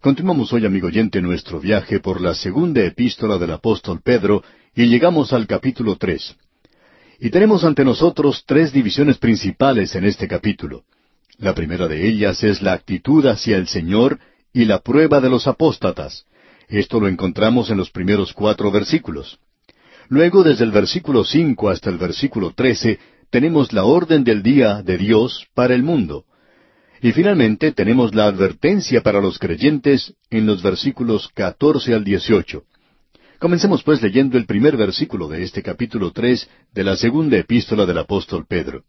Continuamos hoy, amigo oyente, nuestro viaje por la segunda epístola del apóstol Pedro y llegamos al capítulo tres. Y tenemos ante nosotros tres divisiones principales en este capítulo. La primera de ellas es la actitud hacia el Señor y la prueba de los apóstatas. Esto lo encontramos en los primeros cuatro versículos. Luego, desde el versículo cinco hasta el versículo trece, tenemos la orden del día de Dios para el mundo. Y finalmente tenemos la advertencia para los creyentes en los versículos catorce al dieciocho. Comencemos pues leyendo el primer versículo de este capítulo tres de la segunda epístola del apóstol Pedro.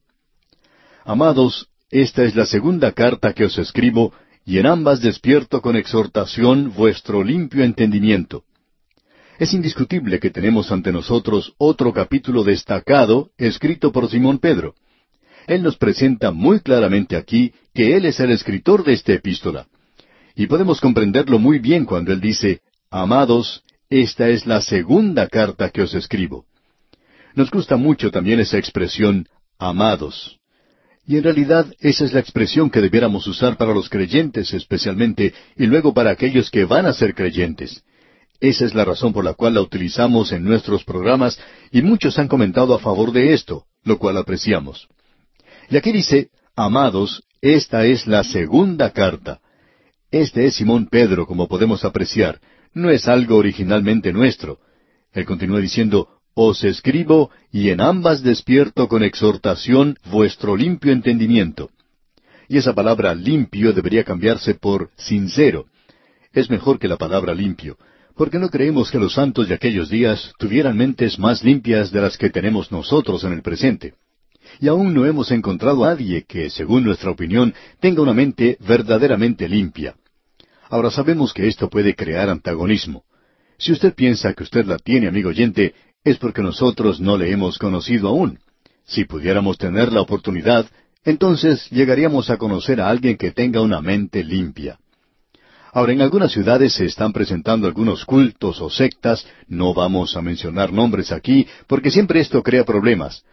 Amados, esta es la segunda carta que os escribo, y en ambas despierto con exhortación vuestro limpio entendimiento. Es indiscutible que tenemos ante nosotros otro capítulo destacado escrito por Simón Pedro. Él nos presenta muy claramente aquí que Él es el escritor de esta epístola. Y podemos comprenderlo muy bien cuando Él dice, Amados, esta es la segunda carta que os escribo. Nos gusta mucho también esa expresión, amados. Y en realidad esa es la expresión que debiéramos usar para los creyentes especialmente y luego para aquellos que van a ser creyentes. Esa es la razón por la cual la utilizamos en nuestros programas y muchos han comentado a favor de esto, lo cual apreciamos. Y aquí dice, amados, esta es la segunda carta. Este es Simón Pedro, como podemos apreciar. No es algo originalmente nuestro. Él continúa diciendo, Os escribo y en ambas despierto con exhortación vuestro limpio entendimiento. Y esa palabra limpio debería cambiarse por sincero. Es mejor que la palabra limpio, porque no creemos que los santos de aquellos días tuvieran mentes más limpias de las que tenemos nosotros en el presente y aún no hemos encontrado a nadie que, según nuestra opinión, tenga una mente verdaderamente limpia. Ahora sabemos que esto puede crear antagonismo. Si usted piensa que usted la tiene, amigo oyente, es porque nosotros no le hemos conocido aún. Si pudiéramos tener la oportunidad, entonces llegaríamos a conocer a alguien que tenga una mente limpia. Ahora, en algunas ciudades se están presentando algunos cultos o sectas, no vamos a mencionar nombres aquí, porque siempre esto crea problemas,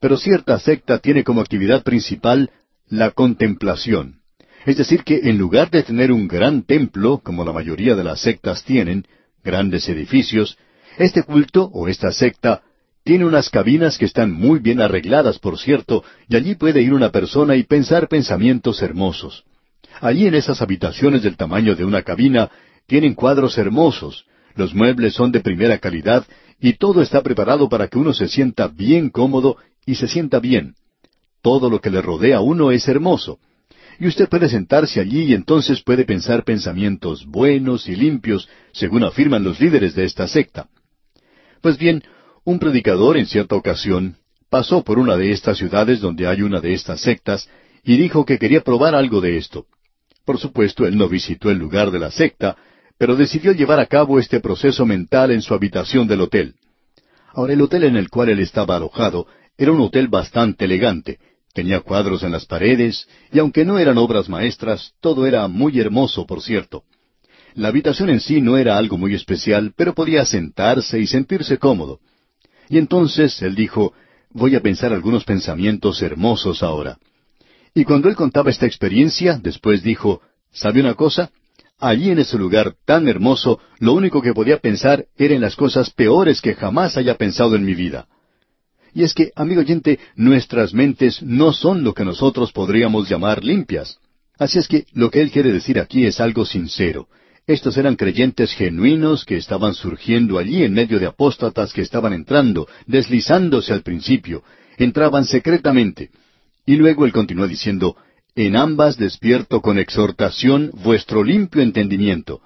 pero cierta secta tiene como actividad principal la contemplación. Es decir, que en lugar de tener un gran templo, como la mayoría de las sectas tienen, grandes edificios, este culto o esta secta tiene unas cabinas que están muy bien arregladas, por cierto, y allí puede ir una persona y pensar pensamientos hermosos. Allí en esas habitaciones del tamaño de una cabina tienen cuadros hermosos, los muebles son de primera calidad y todo está preparado para que uno se sienta bien cómodo y se sienta bien. Todo lo que le rodea a uno es hermoso. Y usted puede sentarse allí y entonces puede pensar pensamientos buenos y limpios, según afirman los líderes de esta secta. Pues bien, un predicador en cierta ocasión pasó por una de estas ciudades donde hay una de estas sectas y dijo que quería probar algo de esto. Por supuesto, él no visitó el lugar de la secta, pero decidió llevar a cabo este proceso mental en su habitación del hotel. Ahora, el hotel en el cual él estaba alojado era un hotel bastante elegante. Tenía cuadros en las paredes, y aunque no eran obras maestras, todo era muy hermoso, por cierto. La habitación en sí no era algo muy especial, pero podía sentarse y sentirse cómodo. Y entonces él dijo, voy a pensar algunos pensamientos hermosos ahora. Y cuando él contaba esta experiencia, después dijo, ¿sabe una cosa? Allí en ese lugar tan hermoso, lo único que podía pensar era en las cosas peores que jamás haya pensado en mi vida. Y es que, amigo oyente, nuestras mentes no son lo que nosotros podríamos llamar limpias. Así es que lo que él quiere decir aquí es algo sincero. Estos eran creyentes genuinos que estaban surgiendo allí en medio de apóstatas que estaban entrando, deslizándose al principio, entraban secretamente. Y luego él continúa diciendo, en ambas despierto con exhortación vuestro limpio entendimiento.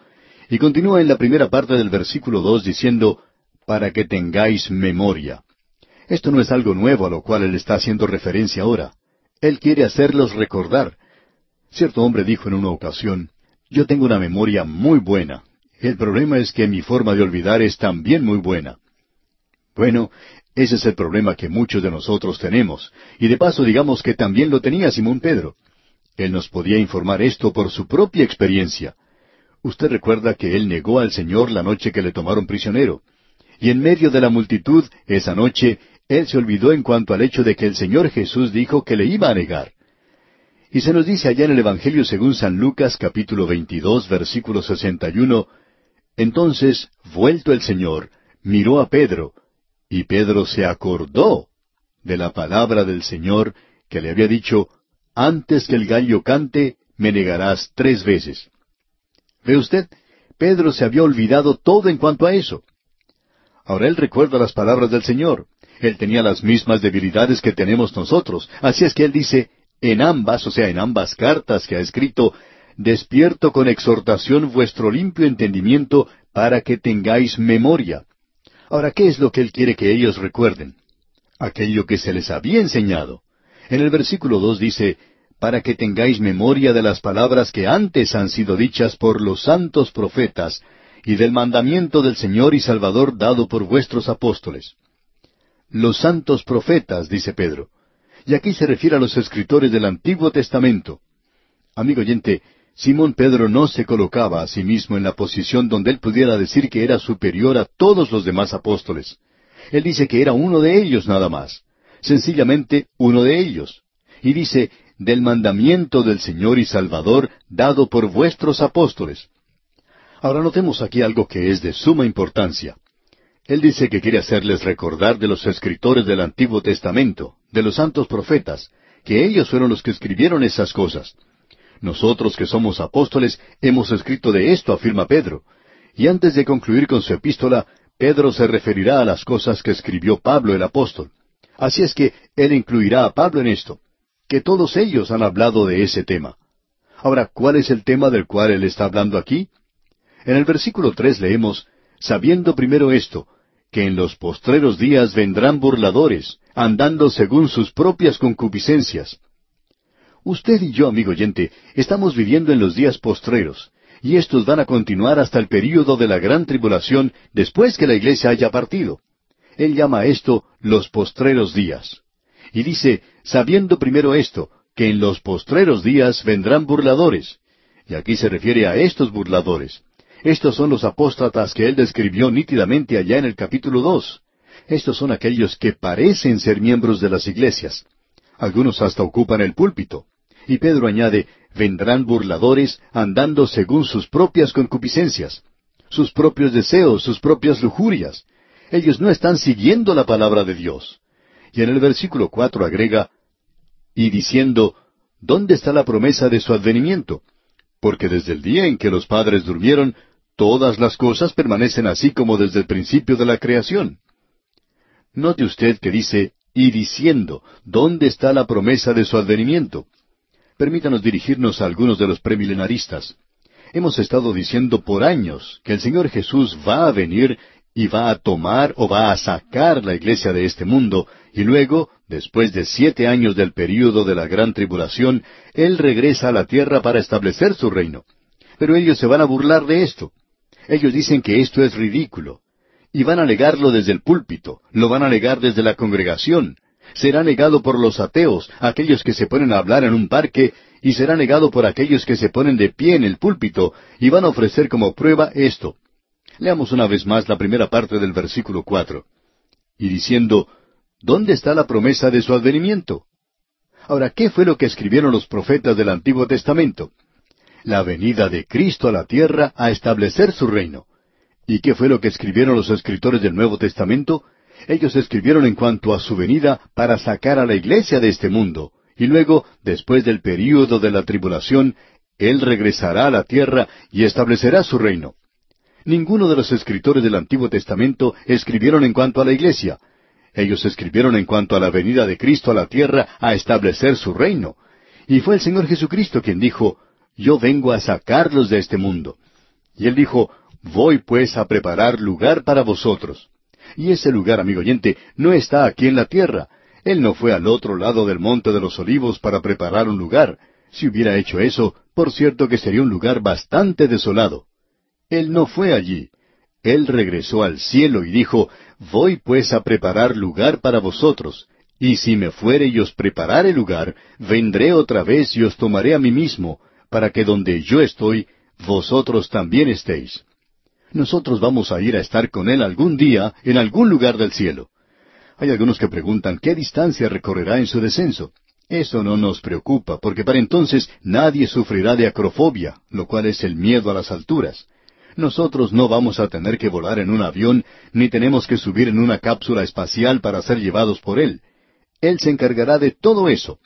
Y continúa en la primera parte del versículo dos diciendo, para que tengáis memoria. Esto no es algo nuevo a lo cual él está haciendo referencia ahora. Él quiere hacerlos recordar. Cierto hombre dijo en una ocasión, yo tengo una memoria muy buena. El problema es que mi forma de olvidar es también muy buena. Bueno, ese es el problema que muchos de nosotros tenemos. Y de paso digamos que también lo tenía Simón Pedro. Él nos podía informar esto por su propia experiencia. Usted recuerda que él negó al Señor la noche que le tomaron prisionero. Y en medio de la multitud, esa noche, él se olvidó en cuanto al hecho de que el Señor Jesús dijo que le iba a negar. Y se nos dice allá en el Evangelio según San Lucas capítulo 22 versículo 61, Entonces, vuelto el Señor, miró a Pedro, y Pedro se acordó de la palabra del Señor que le había dicho, Antes que el gallo cante, me negarás tres veces. ¿Ve usted? Pedro se había olvidado todo en cuanto a eso. Ahora él recuerda las palabras del Señor. Él tenía las mismas debilidades que tenemos nosotros. Así es que él dice, en ambas, o sea, en ambas cartas que ha escrito, despierto con exhortación vuestro limpio entendimiento para que tengáis memoria. Ahora, ¿qué es lo que él quiere que ellos recuerden? Aquello que se les había enseñado. En el versículo dos dice, para que tengáis memoria de las palabras que antes han sido dichas por los santos profetas, y del mandamiento del Señor y Salvador dado por vuestros apóstoles. Los santos profetas, dice Pedro. Y aquí se refiere a los escritores del Antiguo Testamento. Amigo oyente, Simón Pedro no se colocaba a sí mismo en la posición donde él pudiera decir que era superior a todos los demás apóstoles. Él dice que era uno de ellos nada más, sencillamente uno de ellos. Y dice, del mandamiento del Señor y Salvador dado por vuestros apóstoles. Ahora notemos aquí algo que es de suma importancia. Él dice que quiere hacerles recordar de los escritores del Antiguo Testamento, de los santos profetas, que ellos fueron los que escribieron esas cosas. Nosotros que somos apóstoles hemos escrito de esto, afirma Pedro. Y antes de concluir con su epístola, Pedro se referirá a las cosas que escribió Pablo el apóstol. Así es que él incluirá a Pablo en esto, que todos ellos han hablado de ese tema. Ahora, ¿cuál es el tema del cual él está hablando aquí? En el versículo tres leemos, sabiendo primero esto, que en los postreros días vendrán burladores, andando según sus propias concupiscencias. Usted y yo, amigo oyente, estamos viviendo en los días postreros, y estos van a continuar hasta el período de la gran tribulación después que la iglesia haya partido. Él llama a esto los postreros días. Y dice, sabiendo primero esto, que en los postreros días vendrán burladores. Y aquí se refiere a estos burladores. Estos son los apóstatas que él describió nítidamente allá en el capítulo dos. Estos son aquellos que parecen ser miembros de las iglesias. Algunos hasta ocupan el púlpito. Y Pedro añade, vendrán burladores andando según sus propias concupiscencias, sus propios deseos, sus propias lujurias. Ellos no están siguiendo la palabra de Dios. Y en el versículo cuatro agrega, y diciendo, ¿dónde está la promesa de su advenimiento? Porque desde el día en que los padres durmieron, todas las cosas permanecen así como desde el principio de la creación. Note usted que dice, y diciendo, ¿dónde está la promesa de su advenimiento? Permítanos dirigirnos a algunos de los premilenaristas. Hemos estado diciendo por años que el Señor Jesús va a venir y va a tomar o va a sacar la iglesia de este mundo, y luego, después de siete años del período de la gran tribulación, Él regresa a la tierra para establecer su reino. Pero ellos se van a burlar de esto. Ellos dicen que esto es ridículo. Y van a negarlo desde el púlpito, lo van a negar desde la congregación. Será negado por los ateos, aquellos que se ponen a hablar en un parque, y será negado por aquellos que se ponen de pie en el púlpito, y van a ofrecer como prueba esto. Leamos una vez más la primera parte del versículo cuatro. Y diciendo, ¿dónde está la promesa de su advenimiento? Ahora, ¿qué fue lo que escribieron los profetas del Antiguo Testamento? La venida de Cristo a la tierra a establecer su reino. ¿Y qué fue lo que escribieron los escritores del Nuevo Testamento? Ellos escribieron en cuanto a su venida para sacar a la iglesia de este mundo, y luego, después del período de la tribulación, Él regresará a la tierra y establecerá su reino. Ninguno de los escritores del Antiguo Testamento escribieron en cuanto a la iglesia. Ellos escribieron en cuanto a la venida de Cristo a la tierra a establecer su reino. Y fue el Señor Jesucristo quien dijo, yo vengo a sacarlos de este mundo. Y él dijo, voy pues a preparar lugar para vosotros. Y ese lugar, amigo oyente, no está aquí en la tierra. Él no fue al otro lado del monte de los olivos para preparar un lugar. Si hubiera hecho eso, por cierto que sería un lugar bastante desolado. Él no fue allí. Él regresó al cielo y dijo, Voy pues a preparar lugar para vosotros, y si me fuere y os preparare lugar, vendré otra vez y os tomaré a mí mismo, para que donde yo estoy, vosotros también estéis. Nosotros vamos a ir a estar con Él algún día en algún lugar del cielo. Hay algunos que preguntan qué distancia recorrerá en su descenso. Eso no nos preocupa, porque para entonces nadie sufrirá de acrofobia, lo cual es el miedo a las alturas. Nosotros no vamos a tener que volar en un avión, ni tenemos que subir en una cápsula espacial para ser llevados por Él. Él se encargará de todo eso.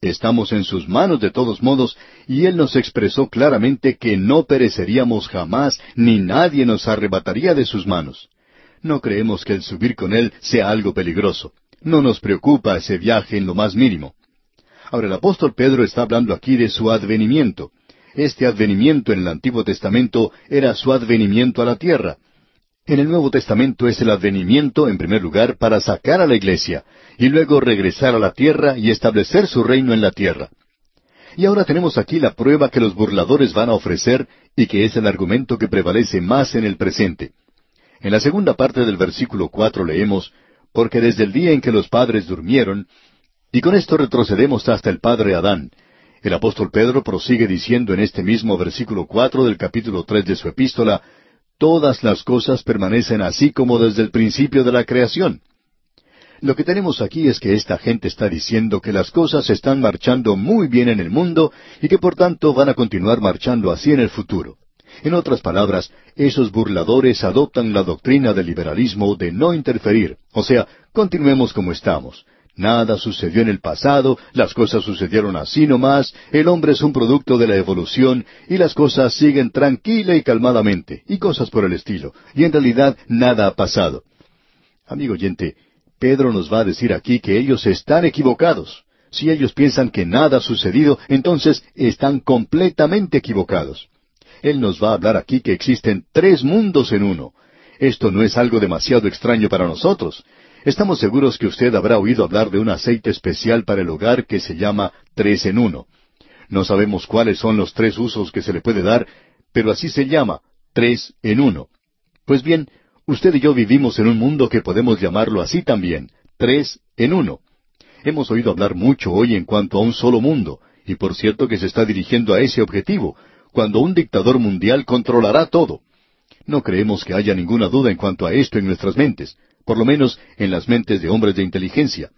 Estamos en sus manos de todos modos, y Él nos expresó claramente que no pereceríamos jamás, ni nadie nos arrebataría de sus manos. No creemos que el subir con Él sea algo peligroso. No nos preocupa ese viaje en lo más mínimo. Ahora el apóstol Pedro está hablando aquí de su advenimiento. Este advenimiento en el Antiguo Testamento era su advenimiento a la tierra. En el Nuevo Testamento es el advenimiento, en primer lugar, para sacar a la iglesia, y luego regresar a la tierra y establecer su reino en la tierra. Y ahora tenemos aquí la prueba que los burladores van a ofrecer y que es el argumento que prevalece más en el presente. En la segunda parte del versículo cuatro leemos, Porque desde el día en que los padres durmieron, y con esto retrocedemos hasta el padre Adán. El apóstol Pedro prosigue diciendo en este mismo versículo cuatro del capítulo tres de su epístola, Todas las cosas permanecen así como desde el principio de la creación. Lo que tenemos aquí es que esta gente está diciendo que las cosas están marchando muy bien en el mundo y que por tanto van a continuar marchando así en el futuro. En otras palabras, esos burladores adoptan la doctrina del liberalismo de no interferir, o sea, continuemos como estamos. Nada sucedió en el pasado, las cosas sucedieron así nomás, el hombre es un producto de la evolución y las cosas siguen tranquila y calmadamente, y cosas por el estilo, y en realidad nada ha pasado. Amigo oyente, Pedro nos va a decir aquí que ellos están equivocados. Si ellos piensan que nada ha sucedido, entonces están completamente equivocados. Él nos va a hablar aquí que existen tres mundos en uno. Esto no es algo demasiado extraño para nosotros. Estamos seguros que usted habrá oído hablar de un aceite especial para el hogar que se llama tres en uno. No sabemos cuáles son los tres usos que se le puede dar, pero así se llama, tres en uno. Pues bien, usted y yo vivimos en un mundo que podemos llamarlo así también, tres en uno. Hemos oído hablar mucho hoy en cuanto a un solo mundo, y por cierto que se está dirigiendo a ese objetivo, cuando un dictador mundial controlará todo. No creemos que haya ninguna duda en cuanto a esto en nuestras mentes por lo menos en las mentes de hombres de inteligencia.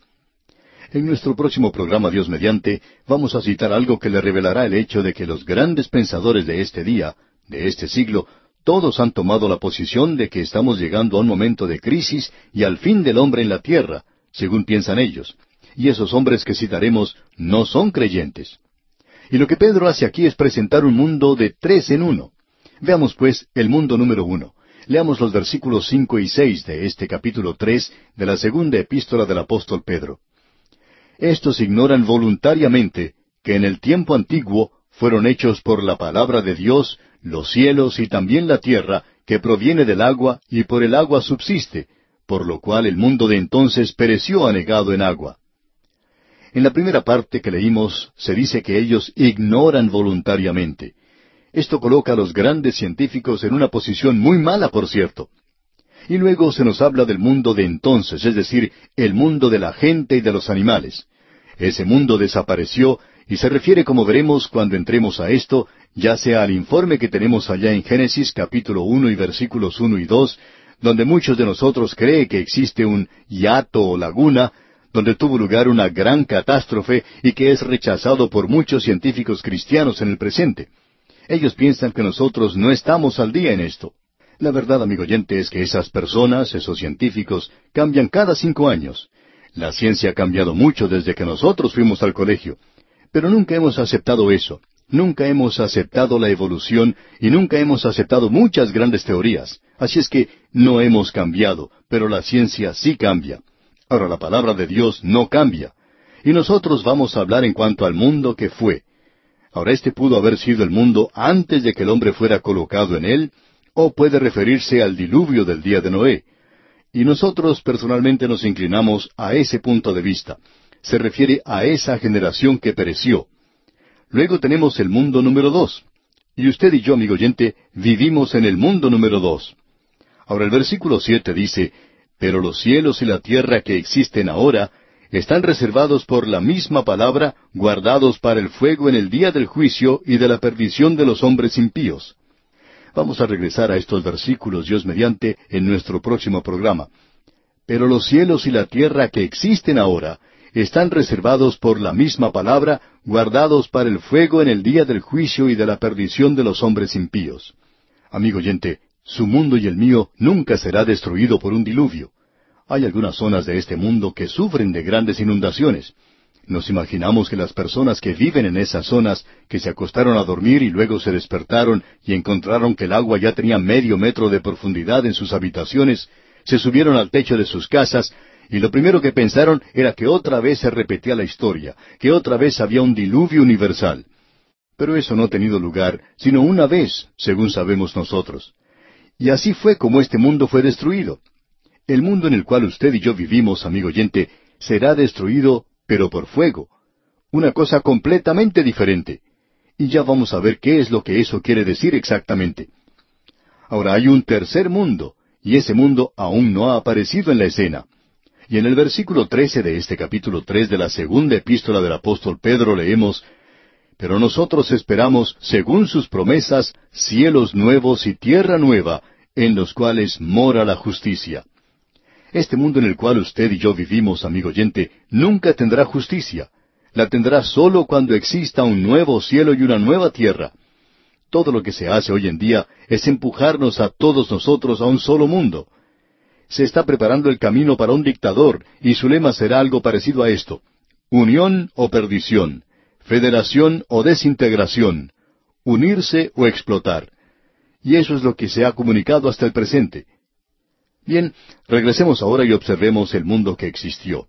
En nuestro próximo programa Dios mediante, vamos a citar algo que le revelará el hecho de que los grandes pensadores de este día, de este siglo, todos han tomado la posición de que estamos llegando a un momento de crisis y al fin del hombre en la tierra, según piensan ellos. Y esos hombres que citaremos no son creyentes. Y lo que Pedro hace aquí es presentar un mundo de tres en uno. Veamos pues el mundo número uno. Leamos los versículos cinco y seis de este capítulo tres de la segunda epístola del apóstol Pedro. Estos ignoran voluntariamente que en el tiempo antiguo fueron hechos por la palabra de Dios los cielos y también la tierra, que proviene del agua y por el agua subsiste, por lo cual el mundo de entonces pereció anegado en agua. En la primera parte que leímos se dice que ellos ignoran voluntariamente. Esto coloca a los grandes científicos en una posición muy mala, por cierto. Y luego se nos habla del mundo de entonces, es decir, el mundo de la gente y de los animales. Ese mundo desapareció y se refiere, como veremos cuando entremos a esto, ya sea al informe que tenemos allá en Génesis capítulo uno y versículos uno y dos, donde muchos de nosotros creen que existe un hiato o laguna, donde tuvo lugar una gran catástrofe y que es rechazado por muchos científicos cristianos en el presente. Ellos piensan que nosotros no estamos al día en esto. La verdad, amigo oyente, es que esas personas, esos científicos, cambian cada cinco años. La ciencia ha cambiado mucho desde que nosotros fuimos al colegio. Pero nunca hemos aceptado eso. Nunca hemos aceptado la evolución y nunca hemos aceptado muchas grandes teorías. Así es que no hemos cambiado, pero la ciencia sí cambia. Ahora la palabra de Dios no cambia. Y nosotros vamos a hablar en cuanto al mundo que fue. Ahora, este pudo haber sido el mundo antes de que el hombre fuera colocado en él, o puede referirse al diluvio del día de Noé. Y nosotros personalmente nos inclinamos a ese punto de vista. Se refiere a esa generación que pereció. Luego tenemos el mundo número dos. Y usted y yo, amigo oyente, vivimos en el mundo número dos. Ahora el versículo siete dice, Pero los cielos y la tierra que existen ahora están reservados por la misma palabra, guardados para el fuego en el día del juicio y de la perdición de los hombres impíos. Vamos a regresar a estos versículos, Dios mediante, en nuestro próximo programa. Pero los cielos y la tierra que existen ahora están reservados por la misma palabra, guardados para el fuego en el día del juicio y de la perdición de los hombres impíos. Amigo oyente, su mundo y el mío nunca será destruido por un diluvio. Hay algunas zonas de este mundo que sufren de grandes inundaciones. Nos imaginamos que las personas que viven en esas zonas, que se acostaron a dormir y luego se despertaron y encontraron que el agua ya tenía medio metro de profundidad en sus habitaciones, se subieron al techo de sus casas y lo primero que pensaron era que otra vez se repetía la historia, que otra vez había un diluvio universal. Pero eso no ha tenido lugar, sino una vez, según sabemos nosotros. Y así fue como este mundo fue destruido. El mundo en el cual usted y yo vivimos, amigo oyente, será destruido, pero por fuego. Una cosa completamente diferente. Y ya vamos a ver qué es lo que eso quiere decir exactamente. Ahora hay un tercer mundo, y ese mundo aún no ha aparecido en la escena. Y en el versículo trece de este capítulo tres de la segunda epístola del apóstol Pedro leemos Pero nosotros esperamos, según sus promesas, cielos nuevos y tierra nueva, en los cuales mora la justicia. Este mundo en el cual usted y yo vivimos, amigo oyente, nunca tendrá justicia. La tendrá solo cuando exista un nuevo cielo y una nueva tierra. Todo lo que se hace hoy en día es empujarnos a todos nosotros a un solo mundo. Se está preparando el camino para un dictador y su lema será algo parecido a esto. Unión o perdición. Federación o desintegración. Unirse o explotar. Y eso es lo que se ha comunicado hasta el presente. Bien, regresemos ahora y observemos el mundo que existió.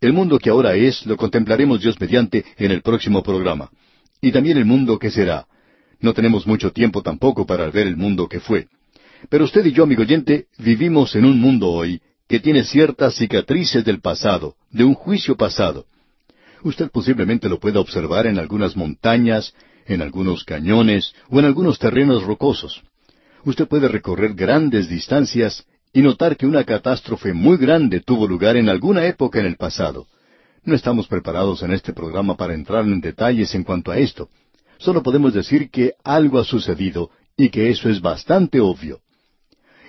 El mundo que ahora es lo contemplaremos Dios mediante en el próximo programa. Y también el mundo que será. No tenemos mucho tiempo tampoco para ver el mundo que fue. Pero usted y yo, amigo oyente, vivimos en un mundo hoy que tiene ciertas cicatrices del pasado, de un juicio pasado. Usted posiblemente lo pueda observar en algunas montañas, en algunos cañones o en algunos terrenos rocosos. Usted puede recorrer grandes distancias y notar que una catástrofe muy grande tuvo lugar en alguna época en el pasado. No estamos preparados en este programa para entrar en detalles en cuanto a esto. Solo podemos decir que algo ha sucedido y que eso es bastante obvio.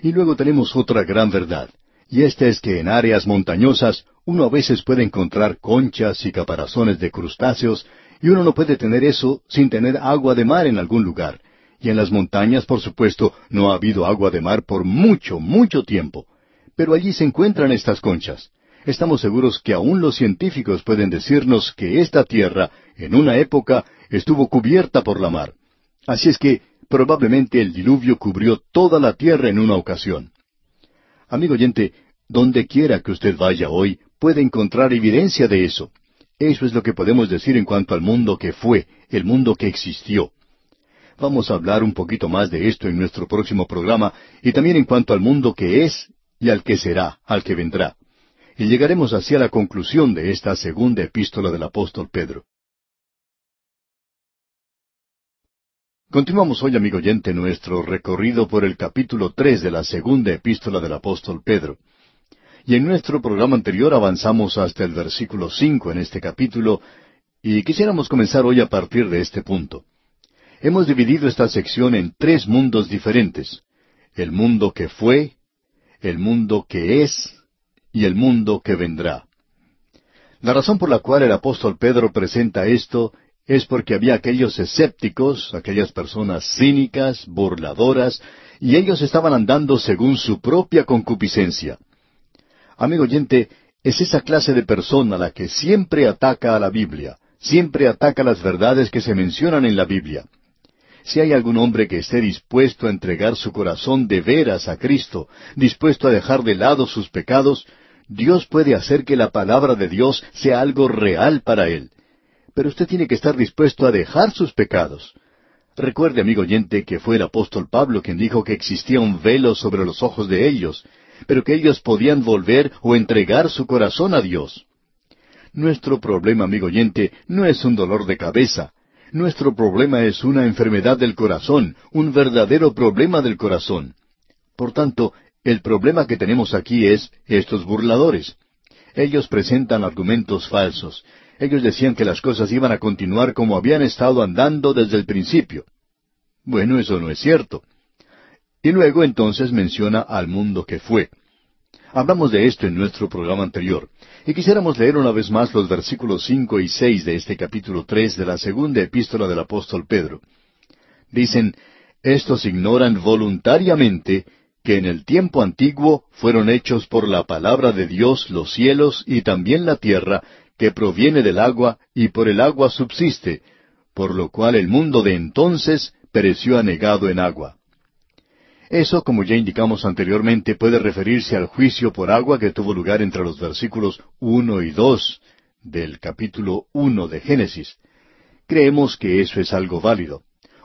Y luego tenemos otra gran verdad, y esta es que en áreas montañosas uno a veces puede encontrar conchas y caparazones de crustáceos, y uno no puede tener eso sin tener agua de mar en algún lugar, y en las montañas, por supuesto, no ha habido agua de mar por mucho, mucho tiempo. Pero allí se encuentran estas conchas. Estamos seguros que aún los científicos pueden decirnos que esta tierra, en una época, estuvo cubierta por la mar. Así es que probablemente el diluvio cubrió toda la tierra en una ocasión. Amigo oyente, donde quiera que usted vaya hoy, puede encontrar evidencia de eso. Eso es lo que podemos decir en cuanto al mundo que fue, el mundo que existió. Vamos a hablar un poquito más de esto en nuestro próximo programa y también en cuanto al mundo que es y al que será, al que vendrá. Y llegaremos así a la conclusión de esta segunda epístola del apóstol Pedro. Continuamos hoy, amigo oyente, nuestro recorrido por el capítulo tres de la segunda epístola del apóstol Pedro. Y en nuestro programa anterior avanzamos hasta el versículo cinco en este capítulo, y quisiéramos comenzar hoy a partir de este punto. Hemos dividido esta sección en tres mundos diferentes. El mundo que fue, el mundo que es y el mundo que vendrá. La razón por la cual el apóstol Pedro presenta esto es porque había aquellos escépticos, aquellas personas cínicas, burladoras, y ellos estaban andando según su propia concupiscencia. Amigo oyente, es esa clase de persona la que siempre ataca a la Biblia, siempre ataca las verdades que se mencionan en la Biblia. Si hay algún hombre que esté dispuesto a entregar su corazón de veras a Cristo, dispuesto a dejar de lado sus pecados, Dios puede hacer que la palabra de Dios sea algo real para él. Pero usted tiene que estar dispuesto a dejar sus pecados. Recuerde, amigo oyente, que fue el apóstol Pablo quien dijo que existía un velo sobre los ojos de ellos, pero que ellos podían volver o entregar su corazón a Dios. Nuestro problema, amigo oyente, no es un dolor de cabeza, nuestro problema es una enfermedad del corazón, un verdadero problema del corazón. Por tanto, el problema que tenemos aquí es estos burladores. Ellos presentan argumentos falsos. Ellos decían que las cosas iban a continuar como habían estado andando desde el principio. Bueno, eso no es cierto. Y luego entonces menciona al mundo que fue. Hablamos de esto en nuestro programa anterior, y quisiéramos leer una vez más los versículos cinco y seis de este capítulo tres de la segunda epístola del apóstol Pedro. Dicen, Estos ignoran voluntariamente que en el tiempo antiguo fueron hechos por la palabra de Dios los cielos y también la tierra, que proviene del agua y por el agua subsiste, por lo cual el mundo de entonces pereció anegado en agua. Eso, como ya indicamos anteriormente, puede referirse al juicio por agua que tuvo lugar entre los versículos uno y dos del capítulo uno de Génesis. Creemos que eso es algo válido.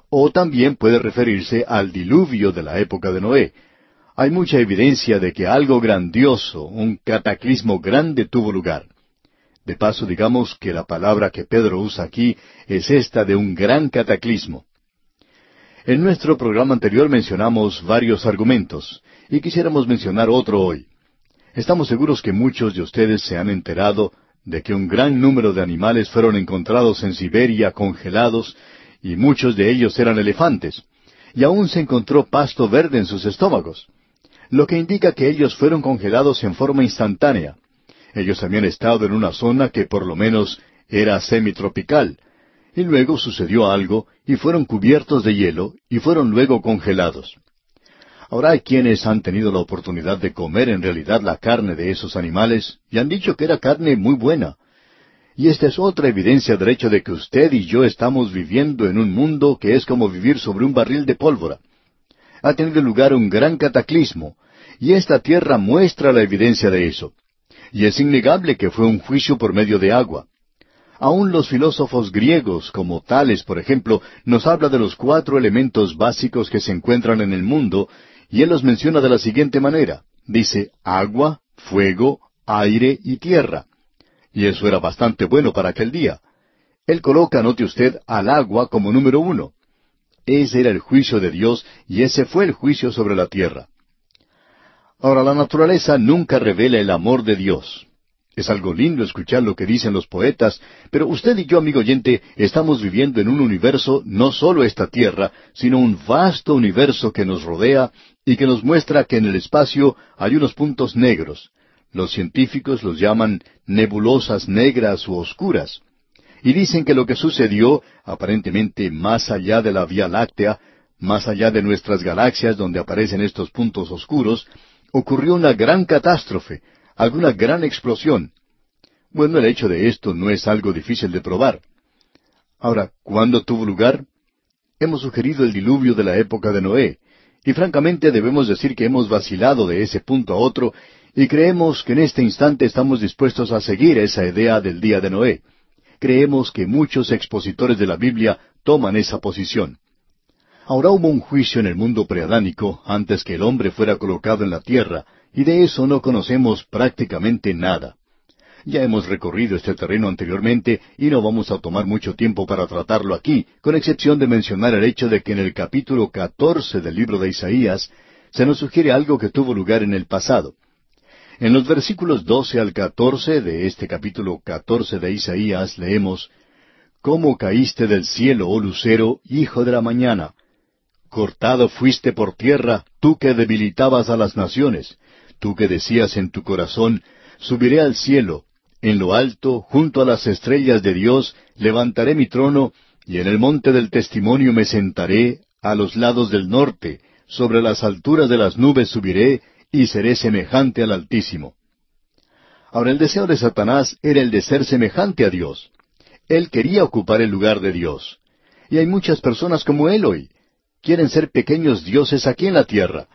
O también puede referirse al diluvio de la época de Noé. Hay mucha evidencia de que algo grandioso, un cataclismo grande tuvo lugar. De paso, digamos que la palabra que Pedro usa aquí es esta de un gran cataclismo. En nuestro programa anterior mencionamos varios argumentos, y quisiéramos mencionar otro hoy. Estamos seguros que muchos de ustedes se han enterado de que un gran número de animales fueron encontrados en Siberia congelados, y muchos de ellos eran elefantes, y aún se encontró pasto verde en sus estómagos, lo que indica que ellos fueron congelados en forma instantánea. Ellos habían estado en una zona que por lo menos era semitropical, y luego sucedió algo, y fueron cubiertos de hielo, y fueron luego congelados. Ahora hay quienes han tenido la oportunidad de comer en realidad la carne de esos animales, y han dicho que era carne muy buena. Y esta es otra evidencia del hecho de que usted y yo estamos viviendo en un mundo que es como vivir sobre un barril de pólvora. Ha tenido lugar un gran cataclismo, y esta tierra muestra la evidencia de eso. Y es innegable que fue un juicio por medio de agua. Aún los filósofos griegos, como Tales, por ejemplo, nos habla de los cuatro elementos básicos que se encuentran en el mundo, y él los menciona de la siguiente manera. Dice agua, fuego, aire y tierra. Y eso era bastante bueno para aquel día. Él coloca, note usted, al agua como número uno. Ese era el juicio de Dios y ese fue el juicio sobre la tierra. Ahora, la naturaleza nunca revela el amor de Dios. Es algo lindo escuchar lo que dicen los poetas, pero usted y yo, amigo oyente, estamos viviendo en un universo, no solo esta Tierra, sino un vasto universo que nos rodea y que nos muestra que en el espacio hay unos puntos negros. Los científicos los llaman nebulosas negras u oscuras. Y dicen que lo que sucedió, aparentemente más allá de la Vía Láctea, más allá de nuestras galaxias donde aparecen estos puntos oscuros, ocurrió una gran catástrofe, alguna gran explosión. Bueno, el hecho de esto no es algo difícil de probar. Ahora, ¿cuándo tuvo lugar? Hemos sugerido el diluvio de la época de Noé, y francamente debemos decir que hemos vacilado de ese punto a otro, y creemos que en este instante estamos dispuestos a seguir esa idea del día de Noé. Creemos que muchos expositores de la Biblia toman esa posición. Ahora hubo un juicio en el mundo preadánico antes que el hombre fuera colocado en la tierra, y de eso no conocemos prácticamente nada. Ya hemos recorrido este terreno anteriormente y no vamos a tomar mucho tiempo para tratarlo aquí, con excepción de mencionar el hecho de que en el capítulo catorce del libro de Isaías se nos sugiere algo que tuvo lugar en el pasado. En los versículos doce al catorce de este capítulo catorce de Isaías leemos ¿Cómo caíste del cielo, oh lucero, hijo de la mañana? Cortado fuiste por tierra, tú que debilitabas a las naciones tú que decías en tu corazón, subiré al cielo, en lo alto, junto a las estrellas de Dios, levantaré mi trono, y en el monte del testimonio me sentaré, a los lados del norte, sobre las alturas de las nubes subiré, y seré semejante al Altísimo. Ahora el deseo de Satanás era el de ser semejante a Dios. Él quería ocupar el lugar de Dios. Y hay muchas personas como él hoy. Quieren ser pequeños dioses aquí en la tierra.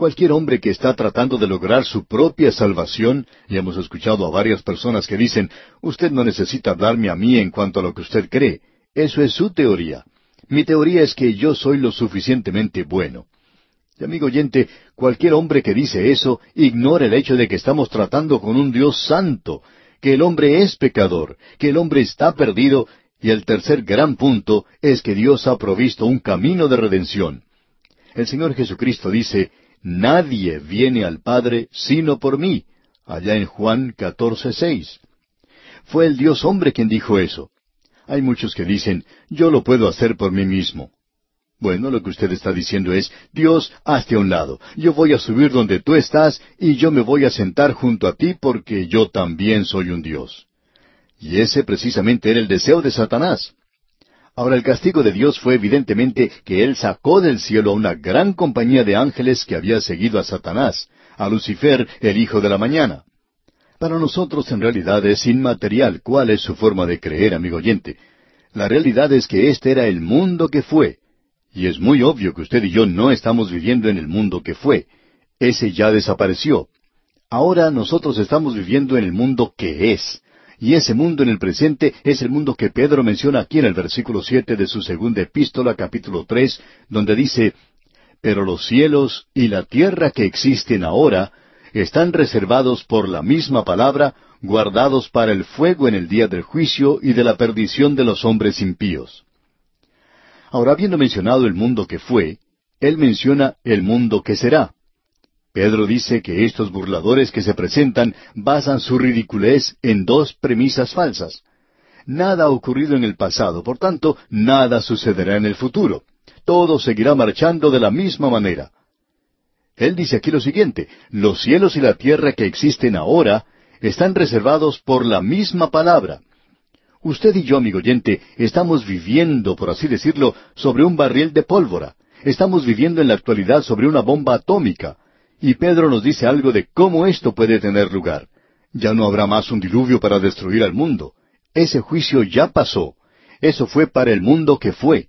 Cualquier hombre que está tratando de lograr su propia salvación, y hemos escuchado a varias personas que dicen, usted no necesita hablarme a mí en cuanto a lo que usted cree. Eso es su teoría. Mi teoría es que yo soy lo suficientemente bueno. Y amigo oyente, cualquier hombre que dice eso ignora el hecho de que estamos tratando con un Dios santo, que el hombre es pecador, que el hombre está perdido, y el tercer gran punto es que Dios ha provisto un camino de redención. El Señor Jesucristo dice, Nadie viene al Padre sino por mí, allá en Juan 14:6. Fue el Dios hombre quien dijo eso. Hay muchos que dicen, yo lo puedo hacer por mí mismo. Bueno, lo que usted está diciendo es, Dios, hazte a un lado. Yo voy a subir donde tú estás y yo me voy a sentar junto a ti porque yo también soy un Dios. Y ese precisamente era el deseo de Satanás. Ahora el castigo de Dios fue evidentemente que Él sacó del cielo a una gran compañía de ángeles que había seguido a Satanás, a Lucifer, el hijo de la mañana. Para nosotros en realidad es inmaterial cuál es su forma de creer, amigo oyente. La realidad es que este era el mundo que fue. Y es muy obvio que usted y yo no estamos viviendo en el mundo que fue. Ese ya desapareció. Ahora nosotros estamos viviendo en el mundo que es. Y ese mundo en el presente es el mundo que Pedro menciona aquí en el versículo siete de su segunda epístola, capítulo tres, donde dice Pero los cielos y la tierra que existen ahora están reservados por la misma palabra, guardados para el fuego en el día del juicio y de la perdición de los hombres impíos. Ahora, habiendo mencionado el mundo que fue, él menciona el mundo que será. Pedro dice que estos burladores que se presentan basan su ridiculez en dos premisas falsas. Nada ha ocurrido en el pasado, por tanto, nada sucederá en el futuro. Todo seguirá marchando de la misma manera. Él dice aquí lo siguiente, los cielos y la tierra que existen ahora están reservados por la misma palabra. Usted y yo, amigo oyente, estamos viviendo, por así decirlo, sobre un barril de pólvora. Estamos viviendo en la actualidad sobre una bomba atómica. Y Pedro nos dice algo de cómo esto puede tener lugar. Ya no habrá más un diluvio para destruir al mundo. Ese juicio ya pasó. Eso fue para el mundo que fue.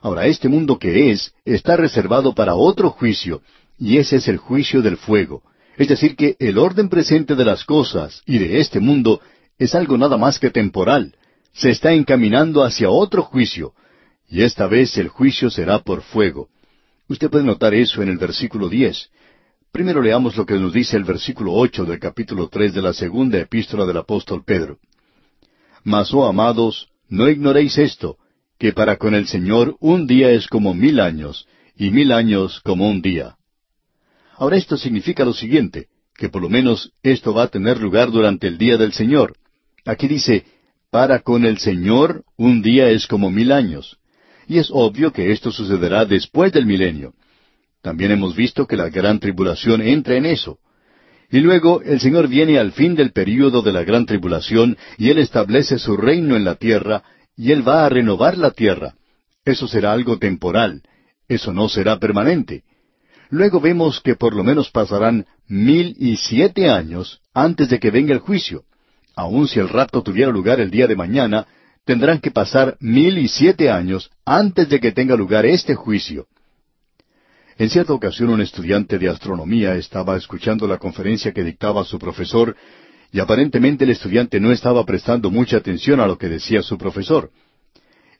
Ahora, este mundo que es está reservado para otro juicio, y ese es el juicio del fuego. Es decir, que el orden presente de las cosas y de este mundo es algo nada más que temporal. Se está encaminando hacia otro juicio, y esta vez el juicio será por fuego. Usted puede notar eso en el versículo diez. Primero leamos lo que nos dice el versículo ocho del capítulo tres de la segunda epístola del apóstol Pedro. Mas, oh amados, no ignoréis esto, que para con el Señor un día es como mil años, y mil años como un día. Ahora esto significa lo siguiente, que por lo menos esto va a tener lugar durante el día del Señor. Aquí dice, para con el Señor un día es como mil años. Y es obvio que esto sucederá después del milenio. También hemos visto que la gran tribulación entra en eso. Y luego el Señor viene al fin del período de la gran tribulación y Él establece su reino en la tierra y Él va a renovar la tierra. Eso será algo temporal. Eso no será permanente. Luego vemos que por lo menos pasarán mil y siete años antes de que venga el juicio. Aun si el rapto tuviera lugar el día de mañana, tendrán que pasar mil y siete años antes de que tenga lugar este juicio. En cierta ocasión un estudiante de astronomía estaba escuchando la conferencia que dictaba su profesor y aparentemente el estudiante no estaba prestando mucha atención a lo que decía su profesor.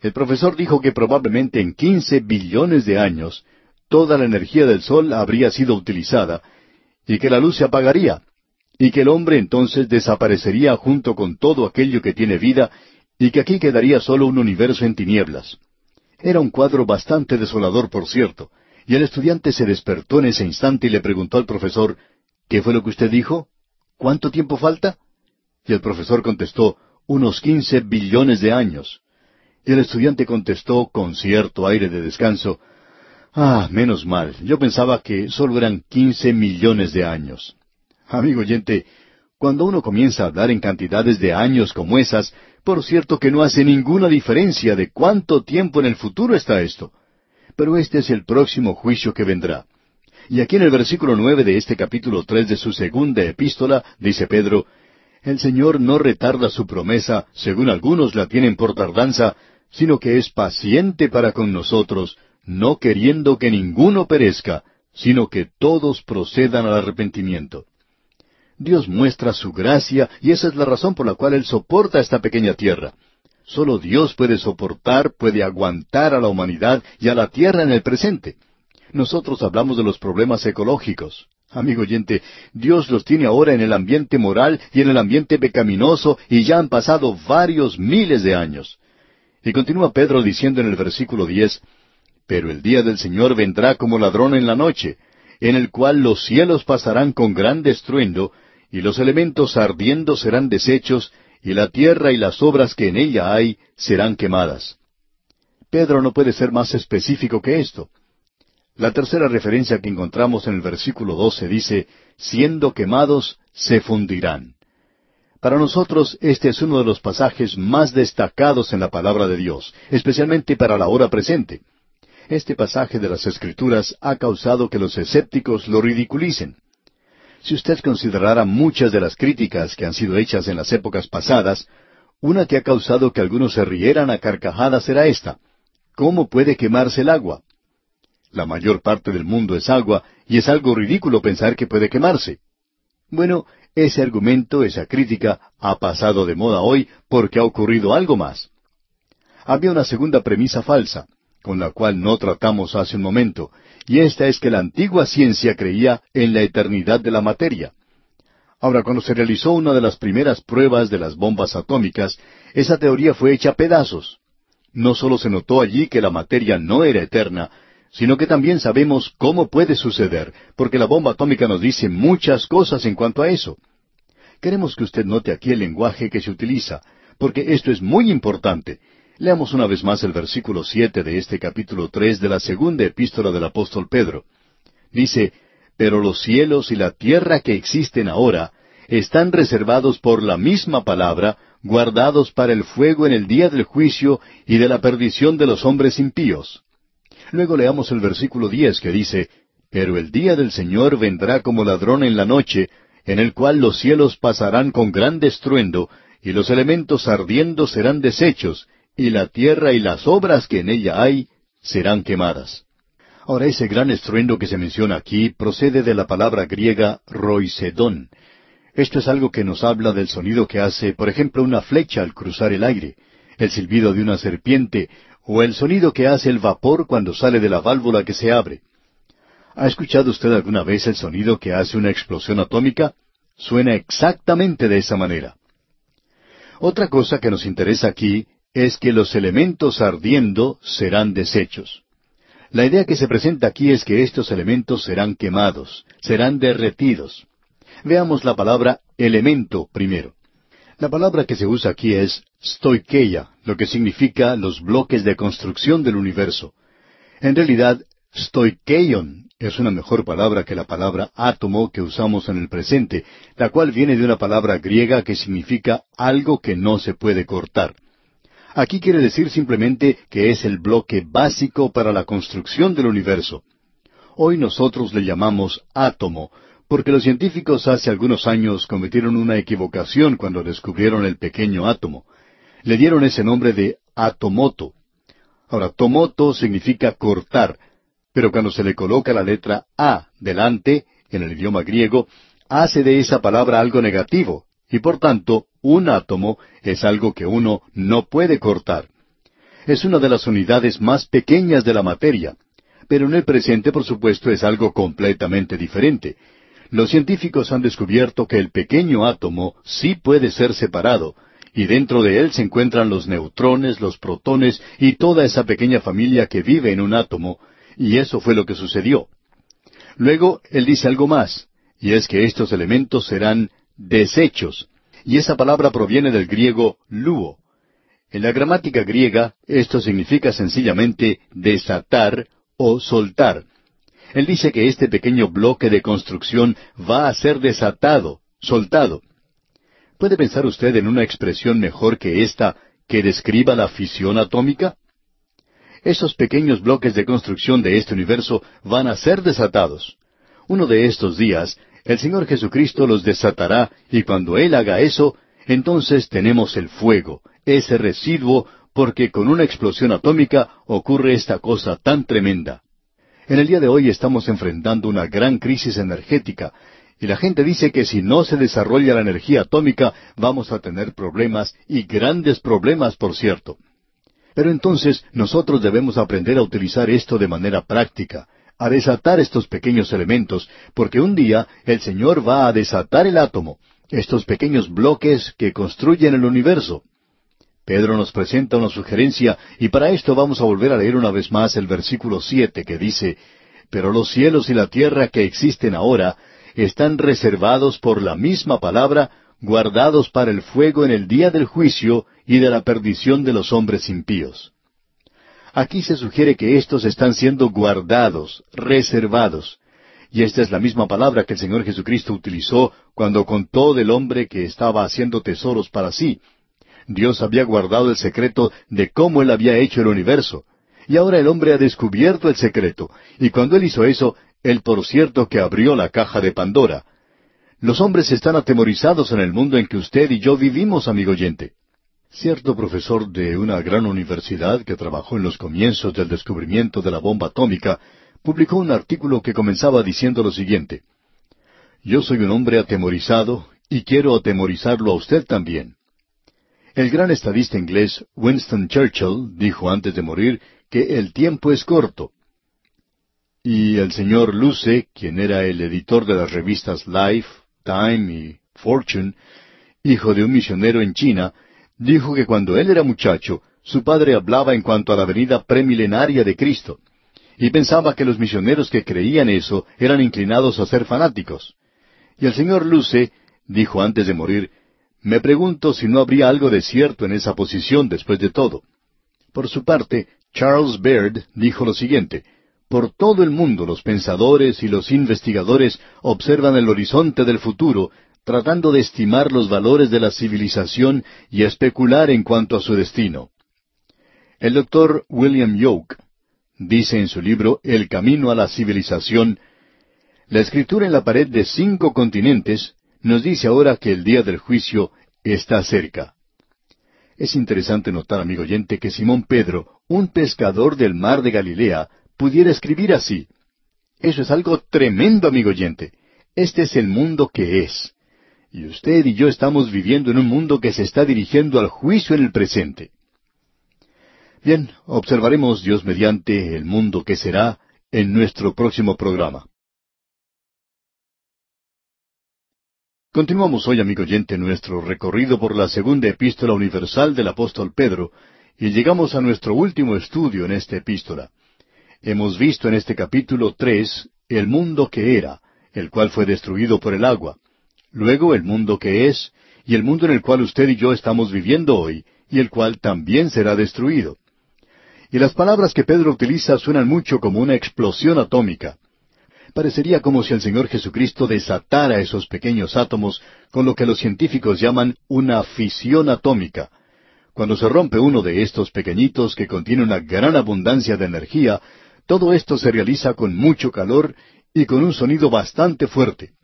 El profesor dijo que probablemente en quince billones de años toda la energía del sol habría sido utilizada, y que la luz se apagaría, y que el hombre entonces desaparecería junto con todo aquello que tiene vida, y que aquí quedaría solo un universo en tinieblas. Era un cuadro bastante desolador, por cierto, y el estudiante se despertó en ese instante y le preguntó al profesor, ¿Qué fue lo que usted dijo? ¿Cuánto tiempo falta? Y el profesor contestó, unos quince billones de años. Y el estudiante contestó con cierto aire de descanso, Ah, menos mal. Yo pensaba que solo eran quince millones de años. Amigo oyente, cuando uno comienza a hablar en cantidades de años como esas, por cierto que no hace ninguna diferencia de cuánto tiempo en el futuro está esto. Pero este es el próximo juicio que vendrá. Y aquí en el versículo nueve de este capítulo tres de su segunda epístola, dice Pedro, El Señor no retarda su promesa, según algunos la tienen por tardanza, sino que es paciente para con nosotros, no queriendo que ninguno perezca, sino que todos procedan al arrepentimiento. Dios muestra su gracia y esa es la razón por la cual Él soporta esta pequeña tierra. Solo Dios puede soportar, puede aguantar a la humanidad y a la tierra en el presente. Nosotros hablamos de los problemas ecológicos. Amigo oyente, Dios los tiene ahora en el ambiente moral y en el ambiente pecaminoso y ya han pasado varios miles de años. Y continúa Pedro diciendo en el versículo diez, pero el día del Señor vendrá como ladrón en la noche, en el cual los cielos pasarán con gran estruendo, y los elementos ardiendo serán deshechos, y la tierra y las obras que en ella hay serán quemadas. Pedro no puede ser más específico que esto. La tercera referencia que encontramos en el versículo 12 dice, siendo quemados, se fundirán. Para nosotros este es uno de los pasajes más destacados en la palabra de Dios, especialmente para la hora presente. Este pasaje de las Escrituras ha causado que los escépticos lo ridiculicen. Si usted considerara muchas de las críticas que han sido hechas en las épocas pasadas, una que ha causado que algunos se rieran a carcajadas era esta. ¿Cómo puede quemarse el agua? La mayor parte del mundo es agua y es algo ridículo pensar que puede quemarse. Bueno, ese argumento, esa crítica, ha pasado de moda hoy porque ha ocurrido algo más. Había una segunda premisa falsa, con la cual no tratamos hace un momento, y esta es que la antigua ciencia creía en la eternidad de la materia. Ahora, cuando se realizó una de las primeras pruebas de las bombas atómicas, esa teoría fue hecha a pedazos. No solo se notó allí que la materia no era eterna, sino que también sabemos cómo puede suceder, porque la bomba atómica nos dice muchas cosas en cuanto a eso. Queremos que usted note aquí el lenguaje que se utiliza, porque esto es muy importante. Leamos una vez más el versículo siete de este capítulo tres de la segunda epístola del apóstol Pedro. Dice, Pero los cielos y la tierra que existen ahora están reservados por la misma palabra, guardados para el fuego en el día del juicio y de la perdición de los hombres impíos. Luego leamos el versículo diez que dice, Pero el día del Señor vendrá como ladrón en la noche, en el cual los cielos pasarán con gran estruendo, y los elementos ardiendo serán deshechos, y la tierra y las obras que en ella hay serán quemadas. Ahora ese gran estruendo que se menciona aquí procede de la palabra griega roisedón. Esto es algo que nos habla del sonido que hace, por ejemplo, una flecha al cruzar el aire, el silbido de una serpiente o el sonido que hace el vapor cuando sale de la válvula que se abre. ¿Ha escuchado usted alguna vez el sonido que hace una explosión atómica? Suena exactamente de esa manera. Otra cosa que nos interesa aquí es que los elementos ardiendo serán deshechos. La idea que se presenta aquí es que estos elementos serán quemados, serán derretidos. Veamos la palabra elemento primero. La palabra que se usa aquí es stoikeia, lo que significa los bloques de construcción del universo. En realidad, stoikeion es una mejor palabra que la palabra átomo que usamos en el presente, la cual viene de una palabra griega que significa algo que no se puede cortar. Aquí quiere decir simplemente que es el bloque básico para la construcción del universo. Hoy nosotros le llamamos átomo, porque los científicos hace algunos años cometieron una equivocación cuando descubrieron el pequeño átomo. Le dieron ese nombre de atomoto. Ahora, tomoto significa cortar, pero cuando se le coloca la letra A delante, en el idioma griego, hace de esa palabra algo negativo, y por tanto, un átomo es algo que uno no puede cortar. Es una de las unidades más pequeñas de la materia, pero en el presente, por supuesto, es algo completamente diferente. Los científicos han descubierto que el pequeño átomo sí puede ser separado, y dentro de él se encuentran los neutrones, los protones y toda esa pequeña familia que vive en un átomo, y eso fue lo que sucedió. Luego, él dice algo más, y es que estos elementos serán desechos, y esa palabra proviene del griego luo. En la gramática griega, esto significa sencillamente desatar o soltar. Él dice que este pequeño bloque de construcción va a ser desatado, soltado. ¿Puede pensar usted en una expresión mejor que esta que describa la fisión atómica? Esos pequeños bloques de construcción de este universo van a ser desatados. Uno de estos días, el Señor Jesucristo los desatará y cuando Él haga eso, entonces tenemos el fuego, ese residuo, porque con una explosión atómica ocurre esta cosa tan tremenda. En el día de hoy estamos enfrentando una gran crisis energética y la gente dice que si no se desarrolla la energía atómica vamos a tener problemas y grandes problemas, por cierto. Pero entonces nosotros debemos aprender a utilizar esto de manera práctica, a desatar estos pequeños elementos, porque un día el Señor va a desatar el átomo, estos pequeños bloques que construyen el universo. Pedro nos presenta una sugerencia y para esto vamos a volver a leer una vez más el versículo siete que dice Pero los cielos y la tierra que existen ahora están reservados por la misma palabra, guardados para el fuego en el día del juicio y de la perdición de los hombres impíos. Aquí se sugiere que éstos están siendo guardados, reservados. Y esta es la misma palabra que el Señor Jesucristo utilizó cuando contó del hombre que estaba haciendo tesoros para sí. Dios había guardado el secreto de cómo Él había hecho el universo. Y ahora el hombre ha descubierto el secreto. Y cuando Él hizo eso, Él por cierto que abrió la caja de Pandora. Los hombres están atemorizados en el mundo en que usted y yo vivimos, amigo oyente. Cierto profesor de una gran universidad que trabajó en los comienzos del descubrimiento de la bomba atómica publicó un artículo que comenzaba diciendo lo siguiente. Yo soy un hombre atemorizado y quiero atemorizarlo a usted también. El gran estadista inglés Winston Churchill dijo antes de morir que el tiempo es corto. Y el señor Luce, quien era el editor de las revistas Life, Time y Fortune, hijo de un misionero en China, dijo que cuando él era muchacho, su padre hablaba en cuanto a la venida premilenaria de Cristo, y pensaba que los misioneros que creían eso eran inclinados a ser fanáticos. Y el señor Luce dijo antes de morir, me pregunto si no habría algo de cierto en esa posición después de todo. Por su parte, Charles Baird dijo lo siguiente, por todo el mundo los pensadores y los investigadores observan el horizonte del futuro, tratando de estimar los valores de la civilización y especular en cuanto a su destino. El doctor William Yoke dice en su libro El camino a la civilización, la escritura en la pared de cinco continentes nos dice ahora que el día del juicio está cerca. Es interesante notar, amigo oyente, que Simón Pedro, un pescador del mar de Galilea, pudiera escribir así. Eso es algo tremendo, amigo oyente. Este es el mundo que es. Y usted y yo estamos viviendo en un mundo que se está dirigiendo al juicio en el presente. Bien, observaremos Dios mediante el mundo que será en nuestro próximo programa. Continuamos hoy, amigo oyente, nuestro recorrido por la segunda epístola universal del apóstol Pedro, y llegamos a nuestro último estudio en esta epístola. Hemos visto en este capítulo tres el mundo que era, el cual fue destruido por el agua luego el mundo que es, y el mundo en el cual usted y yo estamos viviendo hoy, y el cual también será destruido. Y las palabras que Pedro utiliza suenan mucho como una explosión atómica. Parecería como si el Señor Jesucristo desatara esos pequeños átomos con lo que los científicos llaman una fisión atómica. Cuando se rompe uno de estos pequeñitos que contiene una gran abundancia de energía, todo esto se realiza con mucho calor y con un sonido bastante fuerte.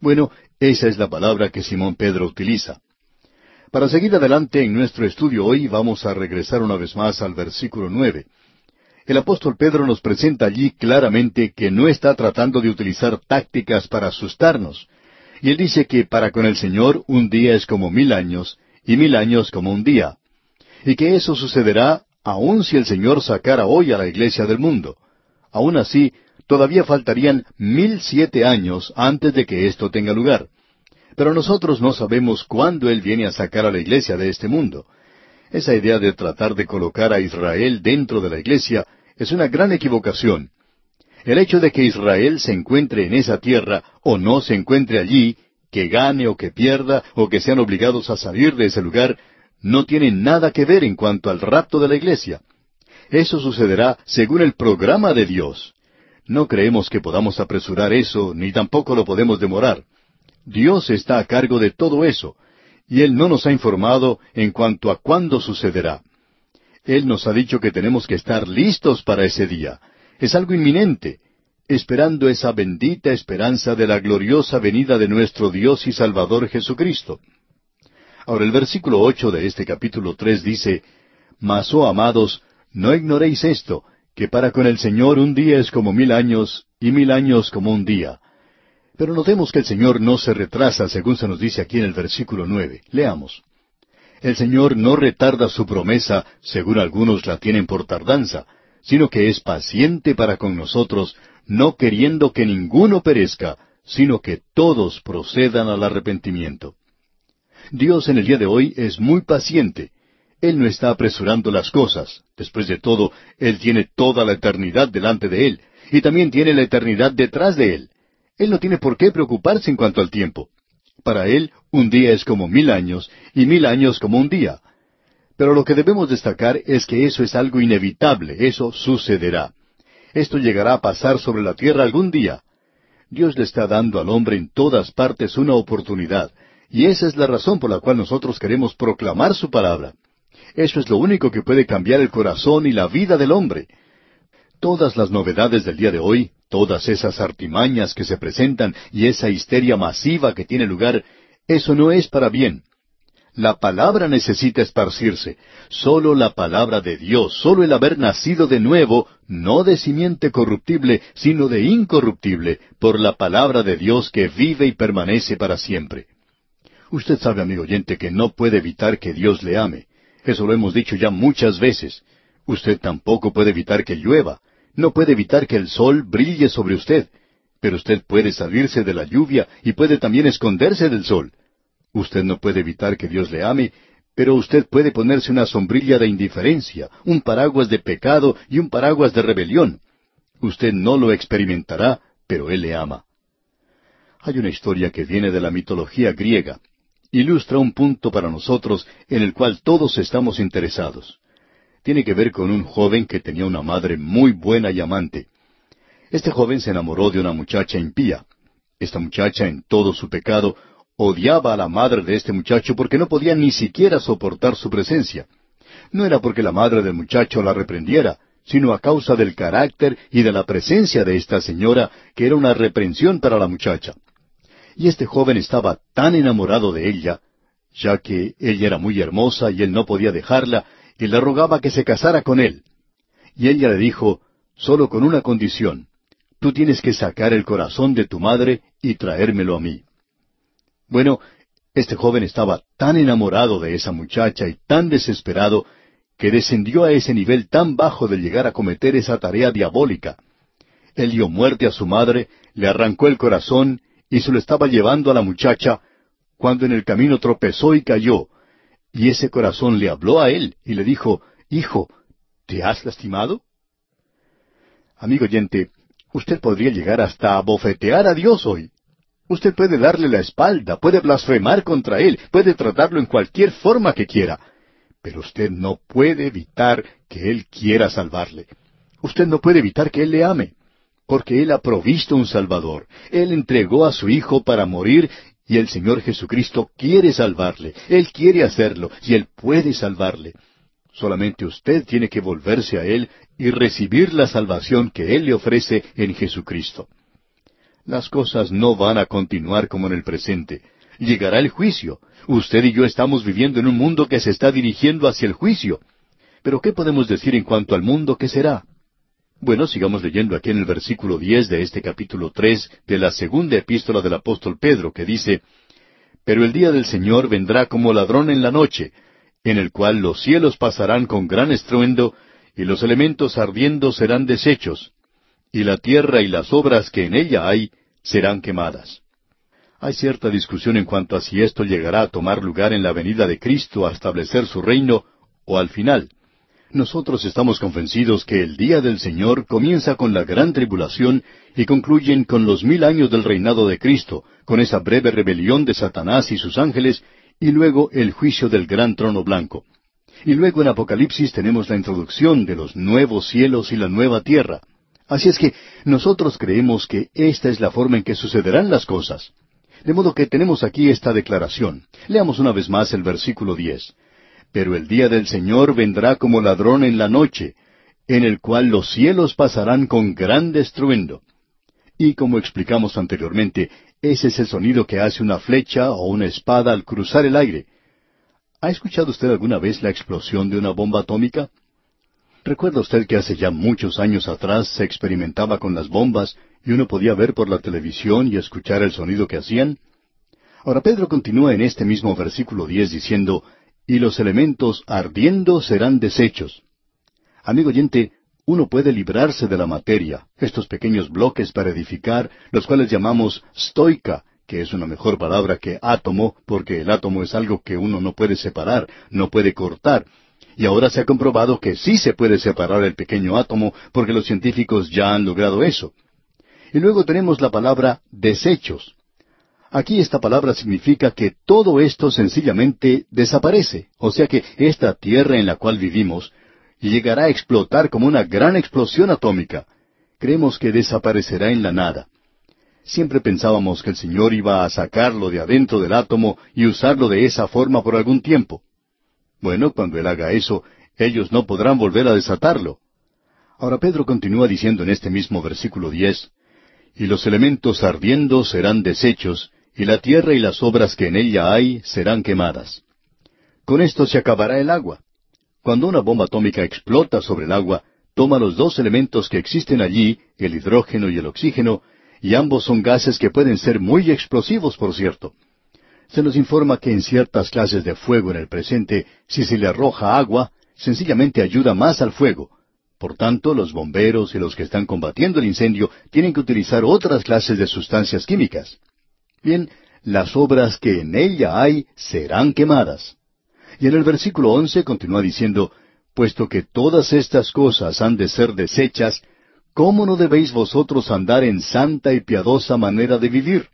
Bueno, esa es la palabra que Simón Pedro utiliza. Para seguir adelante en nuestro estudio hoy vamos a regresar una vez más al versículo nueve. El apóstol Pedro nos presenta allí claramente que no está tratando de utilizar tácticas para asustarnos. Y él dice que para con el Señor un día es como mil años y mil años como un día. Y que eso sucederá aun si el Señor sacara hoy a la iglesia del mundo. Aun así, todavía faltarían mil siete años antes de que esto tenga lugar. Pero nosotros no sabemos cuándo Él viene a sacar a la iglesia de este mundo. Esa idea de tratar de colocar a Israel dentro de la iglesia es una gran equivocación. El hecho de que Israel se encuentre en esa tierra o no se encuentre allí, que gane o que pierda o que sean obligados a salir de ese lugar, no tiene nada que ver en cuanto al rapto de la iglesia. Eso sucederá según el programa de Dios. No creemos que podamos apresurar eso, ni tampoco lo podemos demorar. Dios está a cargo de todo eso, y Él no nos ha informado en cuanto a cuándo sucederá. Él nos ha dicho que tenemos que estar listos para ese día. Es algo inminente, esperando esa bendita esperanza de la gloriosa venida de nuestro Dios y Salvador Jesucristo. Ahora el versículo ocho de este capítulo tres dice, Mas, oh amados, no ignoréis esto, que para con el Señor un día es como mil años y mil años como un día. Pero notemos que el Señor no se retrasa, según se nos dice aquí en el versículo nueve. Leamos. El Señor no retarda su promesa, según algunos la tienen por tardanza, sino que es paciente para con nosotros, no queriendo que ninguno perezca, sino que todos procedan al arrepentimiento. Dios en el día de hoy es muy paciente, él no está apresurando las cosas. Después de todo, Él tiene toda la eternidad delante de Él, y también tiene la eternidad detrás de Él. Él no tiene por qué preocuparse en cuanto al tiempo. Para Él, un día es como mil años, y mil años como un día. Pero lo que debemos destacar es que eso es algo inevitable, eso sucederá. Esto llegará a pasar sobre la tierra algún día. Dios le está dando al hombre en todas partes una oportunidad, y esa es la razón por la cual nosotros queremos proclamar su palabra. Eso es lo único que puede cambiar el corazón y la vida del hombre. Todas las novedades del día de hoy, todas esas artimañas que se presentan y esa histeria masiva que tiene lugar, eso no es para bien. La palabra necesita esparcirse. Solo la palabra de Dios, solo el haber nacido de nuevo, no de simiente corruptible, sino de incorruptible, por la palabra de Dios que vive y permanece para siempre. Usted sabe, amigo oyente, que no puede evitar que Dios le ame. Eso lo hemos dicho ya muchas veces. Usted tampoco puede evitar que llueva. No puede evitar que el sol brille sobre usted. Pero usted puede salirse de la lluvia y puede también esconderse del sol. Usted no puede evitar que Dios le ame, pero usted puede ponerse una sombrilla de indiferencia, un paraguas de pecado y un paraguas de rebelión. Usted no lo experimentará, pero Él le ama. Hay una historia que viene de la mitología griega. Ilustra un punto para nosotros en el cual todos estamos interesados. Tiene que ver con un joven que tenía una madre muy buena y amante. Este joven se enamoró de una muchacha impía. Esta muchacha, en todo su pecado, odiaba a la madre de este muchacho porque no podía ni siquiera soportar su presencia. No era porque la madre del muchacho la reprendiera, sino a causa del carácter y de la presencia de esta señora, que era una reprensión para la muchacha. Y este joven estaba tan enamorado de ella, ya que ella era muy hermosa y él no podía dejarla, y le rogaba que se casara con él. Y ella le dijo, solo con una condición, tú tienes que sacar el corazón de tu madre y traérmelo a mí. Bueno, este joven estaba tan enamorado de esa muchacha y tan desesperado que descendió a ese nivel tan bajo de llegar a cometer esa tarea diabólica. Él dio muerte a su madre, le arrancó el corazón y se lo estaba llevando a la muchacha, cuando en el camino tropezó y cayó. Y ese corazón le habló a él y le dijo, Hijo, ¿te has lastimado? Amigo oyente, usted podría llegar hasta a bofetear a Dios hoy. Usted puede darle la espalda, puede blasfemar contra Él, puede tratarlo en cualquier forma que quiera, pero usted no puede evitar que Él quiera salvarle. Usted no puede evitar que Él le ame, porque Él ha provisto un Salvador. Él entregó a su Hijo para morir y el Señor Jesucristo quiere salvarle. Él quiere hacerlo y Él puede salvarle. Solamente usted tiene que volverse a Él y recibir la salvación que Él le ofrece en Jesucristo las cosas no van a continuar como en el presente. Llegará el juicio. Usted y yo estamos viviendo en un mundo que se está dirigiendo hacia el juicio. Pero ¿qué podemos decir en cuanto al mundo que será? Bueno, sigamos leyendo aquí en el versículo diez de este capítulo tres de la segunda epístola del apóstol Pedro, que dice Pero el día del Señor vendrá como ladrón en la noche, en el cual los cielos pasarán con gran estruendo, y los elementos ardiendo serán deshechos, y la tierra y las obras que en ella hay serán quemadas. Hay cierta discusión en cuanto a si esto llegará a tomar lugar en la venida de Cristo a establecer su reino o al final. Nosotros estamos convencidos que el día del Señor comienza con la gran tribulación y concluyen con los mil años del reinado de Cristo, con esa breve rebelión de Satanás y sus ángeles, y luego el juicio del gran trono blanco. Y luego en Apocalipsis tenemos la introducción de los nuevos cielos y la nueva tierra. Así es que nosotros creemos que esta es la forma en que sucederán las cosas. De modo que tenemos aquí esta declaración. Leamos una vez más el versículo diez. Pero el día del Señor vendrá como ladrón en la noche, en el cual los cielos pasarán con gran estruendo. Y como explicamos anteriormente, ese es el sonido que hace una flecha o una espada al cruzar el aire. ¿Ha escuchado usted alguna vez la explosión de una bomba atómica? ¿Recuerda usted que hace ya muchos años atrás se experimentaba con las bombas y uno podía ver por la televisión y escuchar el sonido que hacían? Ahora Pedro continúa en este mismo versículo diez diciendo, y los elementos ardiendo serán deshechos. Amigo oyente, uno puede librarse de la materia, estos pequeños bloques para edificar, los cuales llamamos stoica, que es una mejor palabra que átomo, porque el átomo es algo que uno no puede separar, no puede cortar, y ahora se ha comprobado que sí se puede separar el pequeño átomo porque los científicos ya han logrado eso. Y luego tenemos la palabra desechos. Aquí esta palabra significa que todo esto sencillamente desaparece, o sea que esta tierra en la cual vivimos llegará a explotar como una gran explosión atómica. Creemos que desaparecerá en la nada. Siempre pensábamos que el Señor iba a sacarlo de adentro del átomo y usarlo de esa forma por algún tiempo. Bueno, cuando Él haga eso, ellos no podrán volver a desatarlo. Ahora Pedro continúa diciendo en este mismo versículo diez, Y los elementos ardiendo serán deshechos, y la tierra y las obras que en ella hay serán quemadas. Con esto se acabará el agua. Cuando una bomba atómica explota sobre el agua, toma los dos elementos que existen allí, el hidrógeno y el oxígeno, y ambos son gases que pueden ser muy explosivos, por cierto. Se nos informa que en ciertas clases de fuego en el presente, si se le arroja agua, sencillamente ayuda más al fuego. Por tanto, los bomberos y los que están combatiendo el incendio tienen que utilizar otras clases de sustancias químicas. Bien, las obras que en ella hay serán quemadas. Y en el versículo once continúa diciendo, puesto que todas estas cosas han de ser desechas, ¿cómo no debéis vosotros andar en santa y piadosa manera de vivir?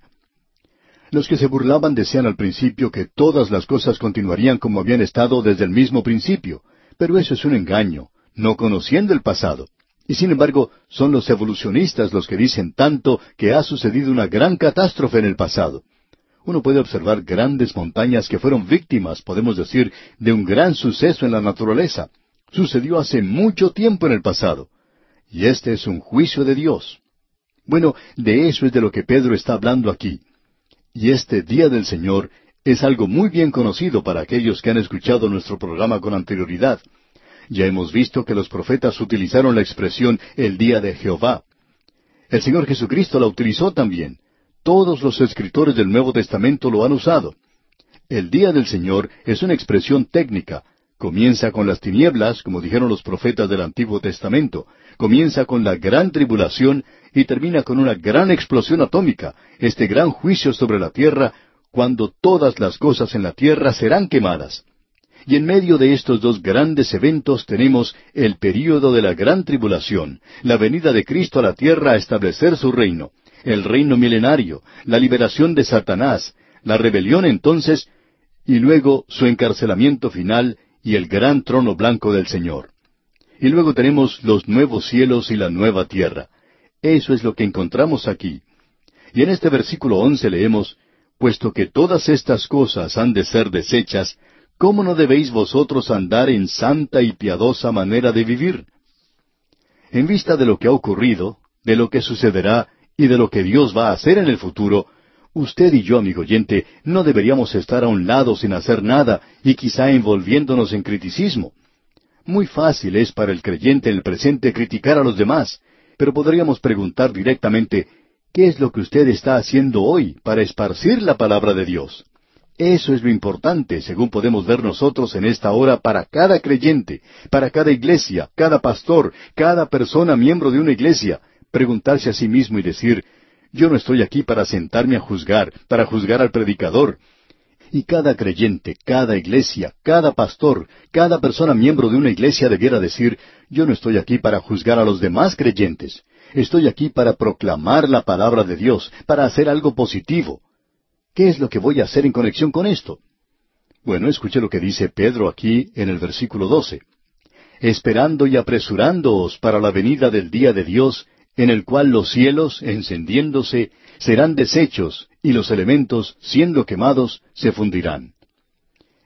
Los que se burlaban decían al principio que todas las cosas continuarían como habían estado desde el mismo principio, pero eso es un engaño, no conociendo el pasado. Y sin embargo, son los evolucionistas los que dicen tanto que ha sucedido una gran catástrofe en el pasado. Uno puede observar grandes montañas que fueron víctimas, podemos decir, de un gran suceso en la naturaleza. Sucedió hace mucho tiempo en el pasado. Y este es un juicio de Dios. Bueno, de eso es de lo que Pedro está hablando aquí. Y este día del Señor es algo muy bien conocido para aquellos que han escuchado nuestro programa con anterioridad. Ya hemos visto que los profetas utilizaron la expresión el día de Jehová. El Señor Jesucristo la utilizó también. Todos los escritores del Nuevo Testamento lo han usado. El día del Señor es una expresión técnica, Comienza con las tinieblas, como dijeron los profetas del Antiguo Testamento. Comienza con la gran tribulación y termina con una gran explosión atómica, este gran juicio sobre la tierra, cuando todas las cosas en la tierra serán quemadas. Y en medio de estos dos grandes eventos tenemos el período de la gran tribulación, la venida de Cristo a la tierra a establecer su reino, el reino milenario, la liberación de Satanás, la rebelión entonces, y luego su encarcelamiento final y el gran trono blanco del Señor. Y luego tenemos los nuevos cielos y la nueva tierra. Eso es lo que encontramos aquí. Y en este versículo once leemos, Puesto que todas estas cosas han de ser desechas, ¿cómo no debéis vosotros andar en santa y piadosa manera de vivir? En vista de lo que ha ocurrido, de lo que sucederá y de lo que Dios va a hacer en el futuro, Usted y yo, amigo oyente, no deberíamos estar a un lado sin hacer nada y quizá envolviéndonos en criticismo. Muy fácil es para el creyente en el presente criticar a los demás, pero podríamos preguntar directamente, ¿qué es lo que usted está haciendo hoy para esparcir la palabra de Dios? Eso es lo importante, según podemos ver nosotros en esta hora, para cada creyente, para cada iglesia, cada pastor, cada persona miembro de una iglesia, preguntarse a sí mismo y decir, yo no estoy aquí para sentarme a juzgar, para juzgar al predicador. Y cada creyente, cada iglesia, cada pastor, cada persona miembro de una iglesia debiera decir, yo no estoy aquí para juzgar a los demás creyentes. Estoy aquí para proclamar la palabra de Dios, para hacer algo positivo. ¿Qué es lo que voy a hacer en conexión con esto? Bueno, escuche lo que dice Pedro aquí en el versículo 12. Esperando y apresurándoos para la venida del día de Dios, en el cual los cielos, encendiéndose, serán deshechos, y los elementos, siendo quemados, se fundirán.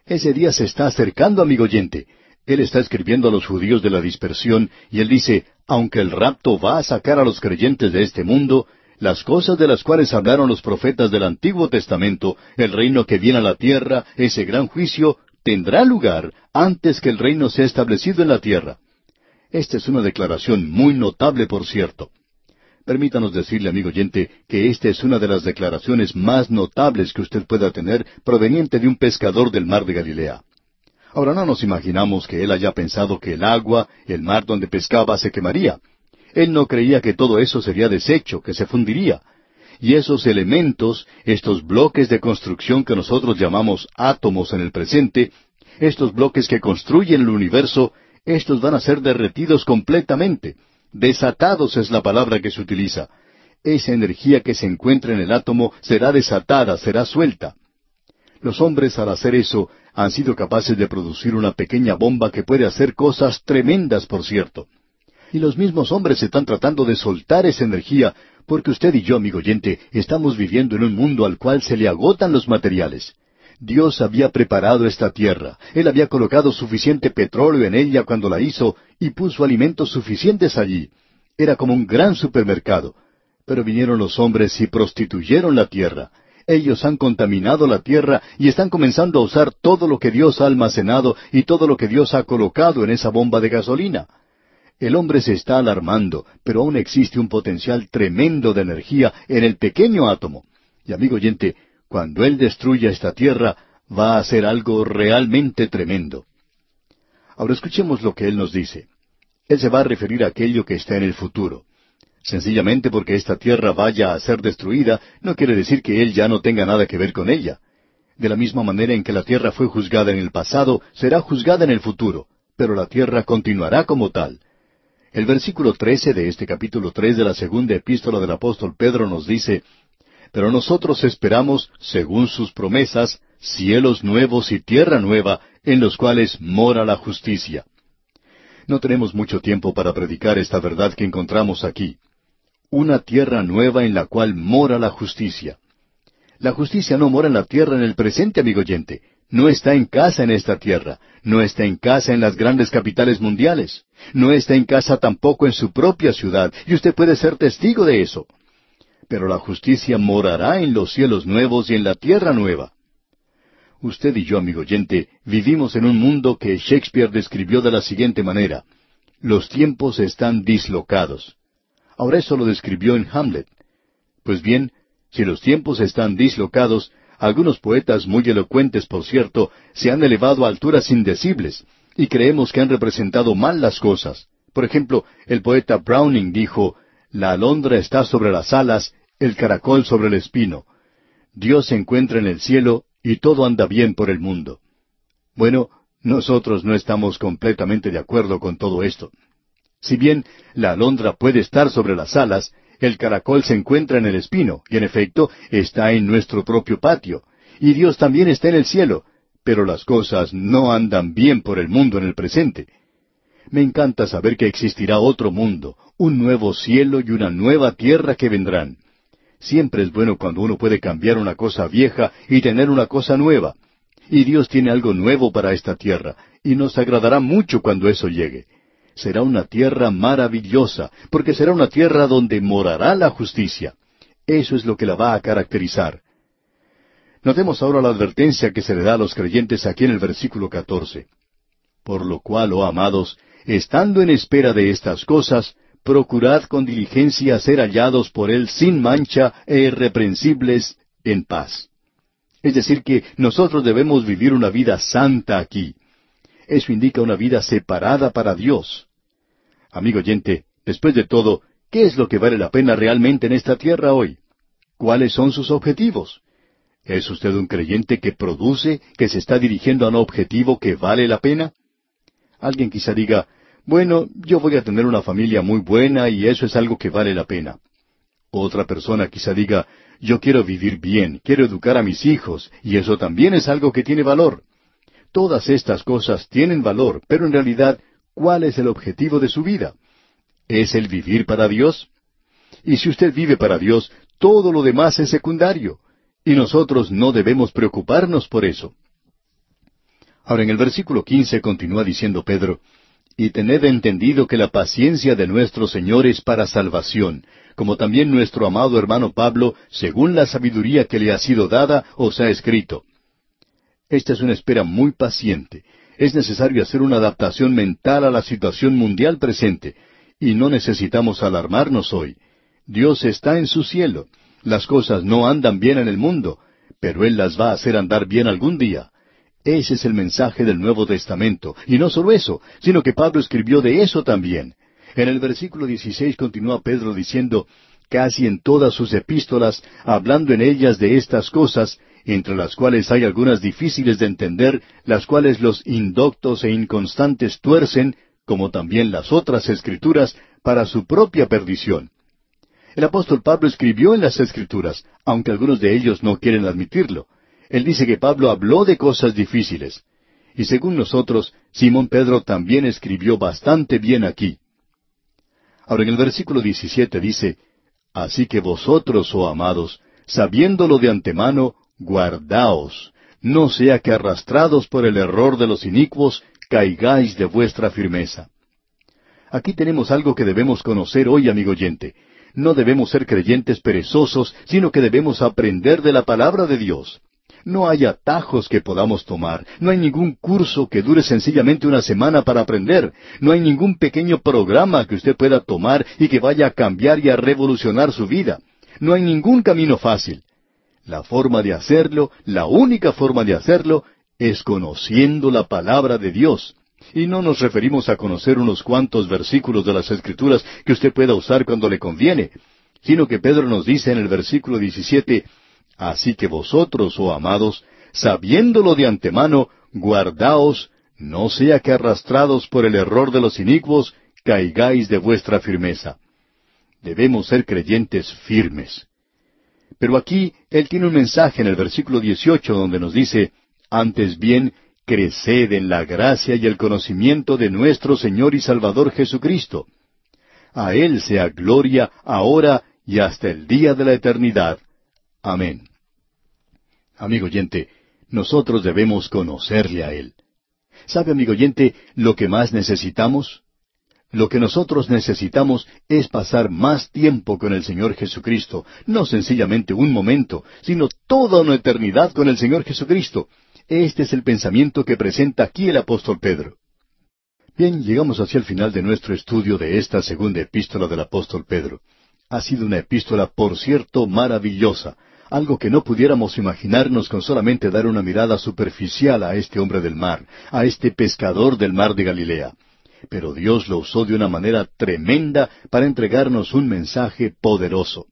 Ese día se está acercando, amigo oyente. Él está escribiendo a los judíos de la dispersión, y él dice, aunque el rapto va a sacar a los creyentes de este mundo, las cosas de las cuales hablaron los profetas del Antiguo Testamento, el reino que viene a la tierra, ese gran juicio, tendrá lugar antes que el reino sea establecido en la tierra. Esta es una declaración muy notable, por cierto. Permítanos decirle, amigo oyente, que esta es una de las declaraciones más notables que usted pueda tener proveniente de un pescador del mar de Galilea. Ahora no nos imaginamos que él haya pensado que el agua, el mar donde pescaba, se quemaría. Él no creía que todo eso sería deshecho, que se fundiría. Y esos elementos, estos bloques de construcción que nosotros llamamos átomos en el presente, estos bloques que construyen el universo, estos van a ser derretidos completamente. Desatados es la palabra que se utiliza. esa energía que se encuentra en el átomo será desatada, será suelta. Los hombres al hacer eso han sido capaces de producir una pequeña bomba que puede hacer cosas tremendas, por cierto. Y los mismos hombres están tratando de soltar esa energía porque usted y yo, amigo oyente, estamos viviendo en un mundo al cual se le agotan los materiales. Dios había preparado esta tierra, Él había colocado suficiente petróleo en ella cuando la hizo y puso alimentos suficientes allí. Era como un gran supermercado. Pero vinieron los hombres y prostituyeron la tierra. Ellos han contaminado la tierra y están comenzando a usar todo lo que Dios ha almacenado y todo lo que Dios ha colocado en esa bomba de gasolina. El hombre se está alarmando, pero aún existe un potencial tremendo de energía en el pequeño átomo. Y amigo oyente, cuando Él destruya esta tierra, va a ser algo realmente tremendo. Ahora escuchemos lo que Él nos dice. Él se va a referir a aquello que está en el futuro. Sencillamente porque esta tierra vaya a ser destruida, no quiere decir que Él ya no tenga nada que ver con ella. De la misma manera en que la tierra fue juzgada en el pasado, será juzgada en el futuro, pero la tierra continuará como tal. El versículo trece de este capítulo tres de la segunda epístola del apóstol Pedro nos dice, Pero nosotros esperamos, según sus promesas, cielos nuevos y tierra nueva, en los cuales mora la justicia. No tenemos mucho tiempo para predicar esta verdad que encontramos aquí. Una tierra nueva en la cual mora la justicia. La justicia no mora en la tierra en el presente, amigo oyente. No está en casa en esta tierra, no está en casa en las grandes capitales mundiales, no está en casa tampoco en su propia ciudad, y usted puede ser testigo de eso. Pero la justicia morará en los cielos nuevos y en la tierra nueva. Usted y yo, amigo oyente, vivimos en un mundo que Shakespeare describió de la siguiente manera. Los tiempos están dislocados. Ahora eso lo describió en Hamlet. Pues bien, si los tiempos están dislocados, algunos poetas muy elocuentes, por cierto, se han elevado a alturas indecibles, y creemos que han representado mal las cosas. Por ejemplo, el poeta Browning dijo, La alondra está sobre las alas, el caracol sobre el espino. Dios se encuentra en el cielo y todo anda bien por el mundo. Bueno, nosotros no estamos completamente de acuerdo con todo esto. Si bien la alondra puede estar sobre las alas, el caracol se encuentra en el espino, y en efecto está en nuestro propio patio. Y Dios también está en el cielo, pero las cosas no andan bien por el mundo en el presente. Me encanta saber que existirá otro mundo, un nuevo cielo y una nueva tierra que vendrán. Siempre es bueno cuando uno puede cambiar una cosa vieja y tener una cosa nueva. Y Dios tiene algo nuevo para esta tierra, y nos agradará mucho cuando eso llegue será una tierra maravillosa, porque será una tierra donde morará la justicia. Eso es lo que la va a caracterizar. Notemos ahora la advertencia que se le da a los creyentes aquí en el versículo 14. Por lo cual, oh amados, estando en espera de estas cosas, procurad con diligencia ser hallados por Él sin mancha e irreprensibles en paz. Es decir, que nosotros debemos vivir una vida santa aquí. Eso indica una vida separada para Dios. Amigo oyente, después de todo, ¿qué es lo que vale la pena realmente en esta tierra hoy? ¿Cuáles son sus objetivos? ¿Es usted un creyente que produce, que se está dirigiendo a un objetivo que vale la pena? Alguien quizá diga, bueno, yo voy a tener una familia muy buena y eso es algo que vale la pena. Otra persona quizá diga, yo quiero vivir bien, quiero educar a mis hijos, y eso también es algo que tiene valor. Todas estas cosas tienen valor, pero en realidad, ¿cuál es el objetivo de su vida? ¿Es el vivir para Dios? Y si usted vive para Dios, todo lo demás es secundario, y nosotros no debemos preocuparnos por eso. Ahora en el versículo quince continúa diciendo Pedro, y tened entendido que la paciencia de nuestro Señor es para salvación, como también nuestro amado hermano Pablo, según la sabiduría que le ha sido dada, os ha escrito. Esta es una espera muy paciente. Es necesario hacer una adaptación mental a la situación mundial presente, y no necesitamos alarmarnos hoy. Dios está en su cielo. Las cosas no andan bien en el mundo, pero Él las va a hacer andar bien algún día. Ese es el mensaje del Nuevo Testamento. Y no solo eso, sino que Pablo escribió de eso también. En el versículo 16 continúa Pedro diciendo, casi en todas sus epístolas, hablando en ellas de estas cosas, entre las cuales hay algunas difíciles de entender, las cuales los indoctos e inconstantes tuercen, como también las otras escrituras, para su propia perdición. El apóstol Pablo escribió en las Escrituras, aunque algunos de ellos no quieren admitirlo. Él dice que Pablo habló de cosas difíciles. Y según nosotros, Simón Pedro también escribió bastante bien aquí. Ahora en el versículo 17 dice, Así que vosotros, oh amados, sabiéndolo de antemano, guardaos, no sea que arrastrados por el error de los inicuos, caigáis de vuestra firmeza. Aquí tenemos algo que debemos conocer hoy, amigo oyente. No debemos ser creyentes perezosos, sino que debemos aprender de la palabra de Dios. No hay atajos que podamos tomar, no hay ningún curso que dure sencillamente una semana para aprender, no hay ningún pequeño programa que usted pueda tomar y que vaya a cambiar y a revolucionar su vida. No hay ningún camino fácil. La forma de hacerlo, la única forma de hacerlo, es conociendo la palabra de Dios. Y no nos referimos a conocer unos cuantos versículos de las Escrituras que usted pueda usar cuando le conviene, sino que Pedro nos dice en el versículo 17, Así que vosotros, oh amados, sabiéndolo de antemano, guardaos, no sea que arrastrados por el error de los inicuos, caigáis de vuestra firmeza. Debemos ser creyentes firmes. Pero aquí Él tiene un mensaje en el versículo 18 donde nos dice, antes bien, creced en la gracia y el conocimiento de nuestro Señor y Salvador Jesucristo. A Él sea gloria ahora y hasta el día de la eternidad. Amén. Amigo oyente, nosotros debemos conocerle a Él. ¿Sabe, amigo oyente, lo que más necesitamos? Lo que nosotros necesitamos es pasar más tiempo con el Señor Jesucristo, no sencillamente un momento, sino toda una eternidad con el Señor Jesucristo. Este es el pensamiento que presenta aquí el apóstol Pedro. Bien, llegamos hacia el final de nuestro estudio de esta segunda epístola del apóstol Pedro. Ha sido una epístola, por cierto, maravillosa, algo que no pudiéramos imaginarnos con solamente dar una mirada superficial a este hombre del mar, a este pescador del mar de Galilea. Pero Dios lo usó de una manera tremenda para entregarnos un mensaje poderoso.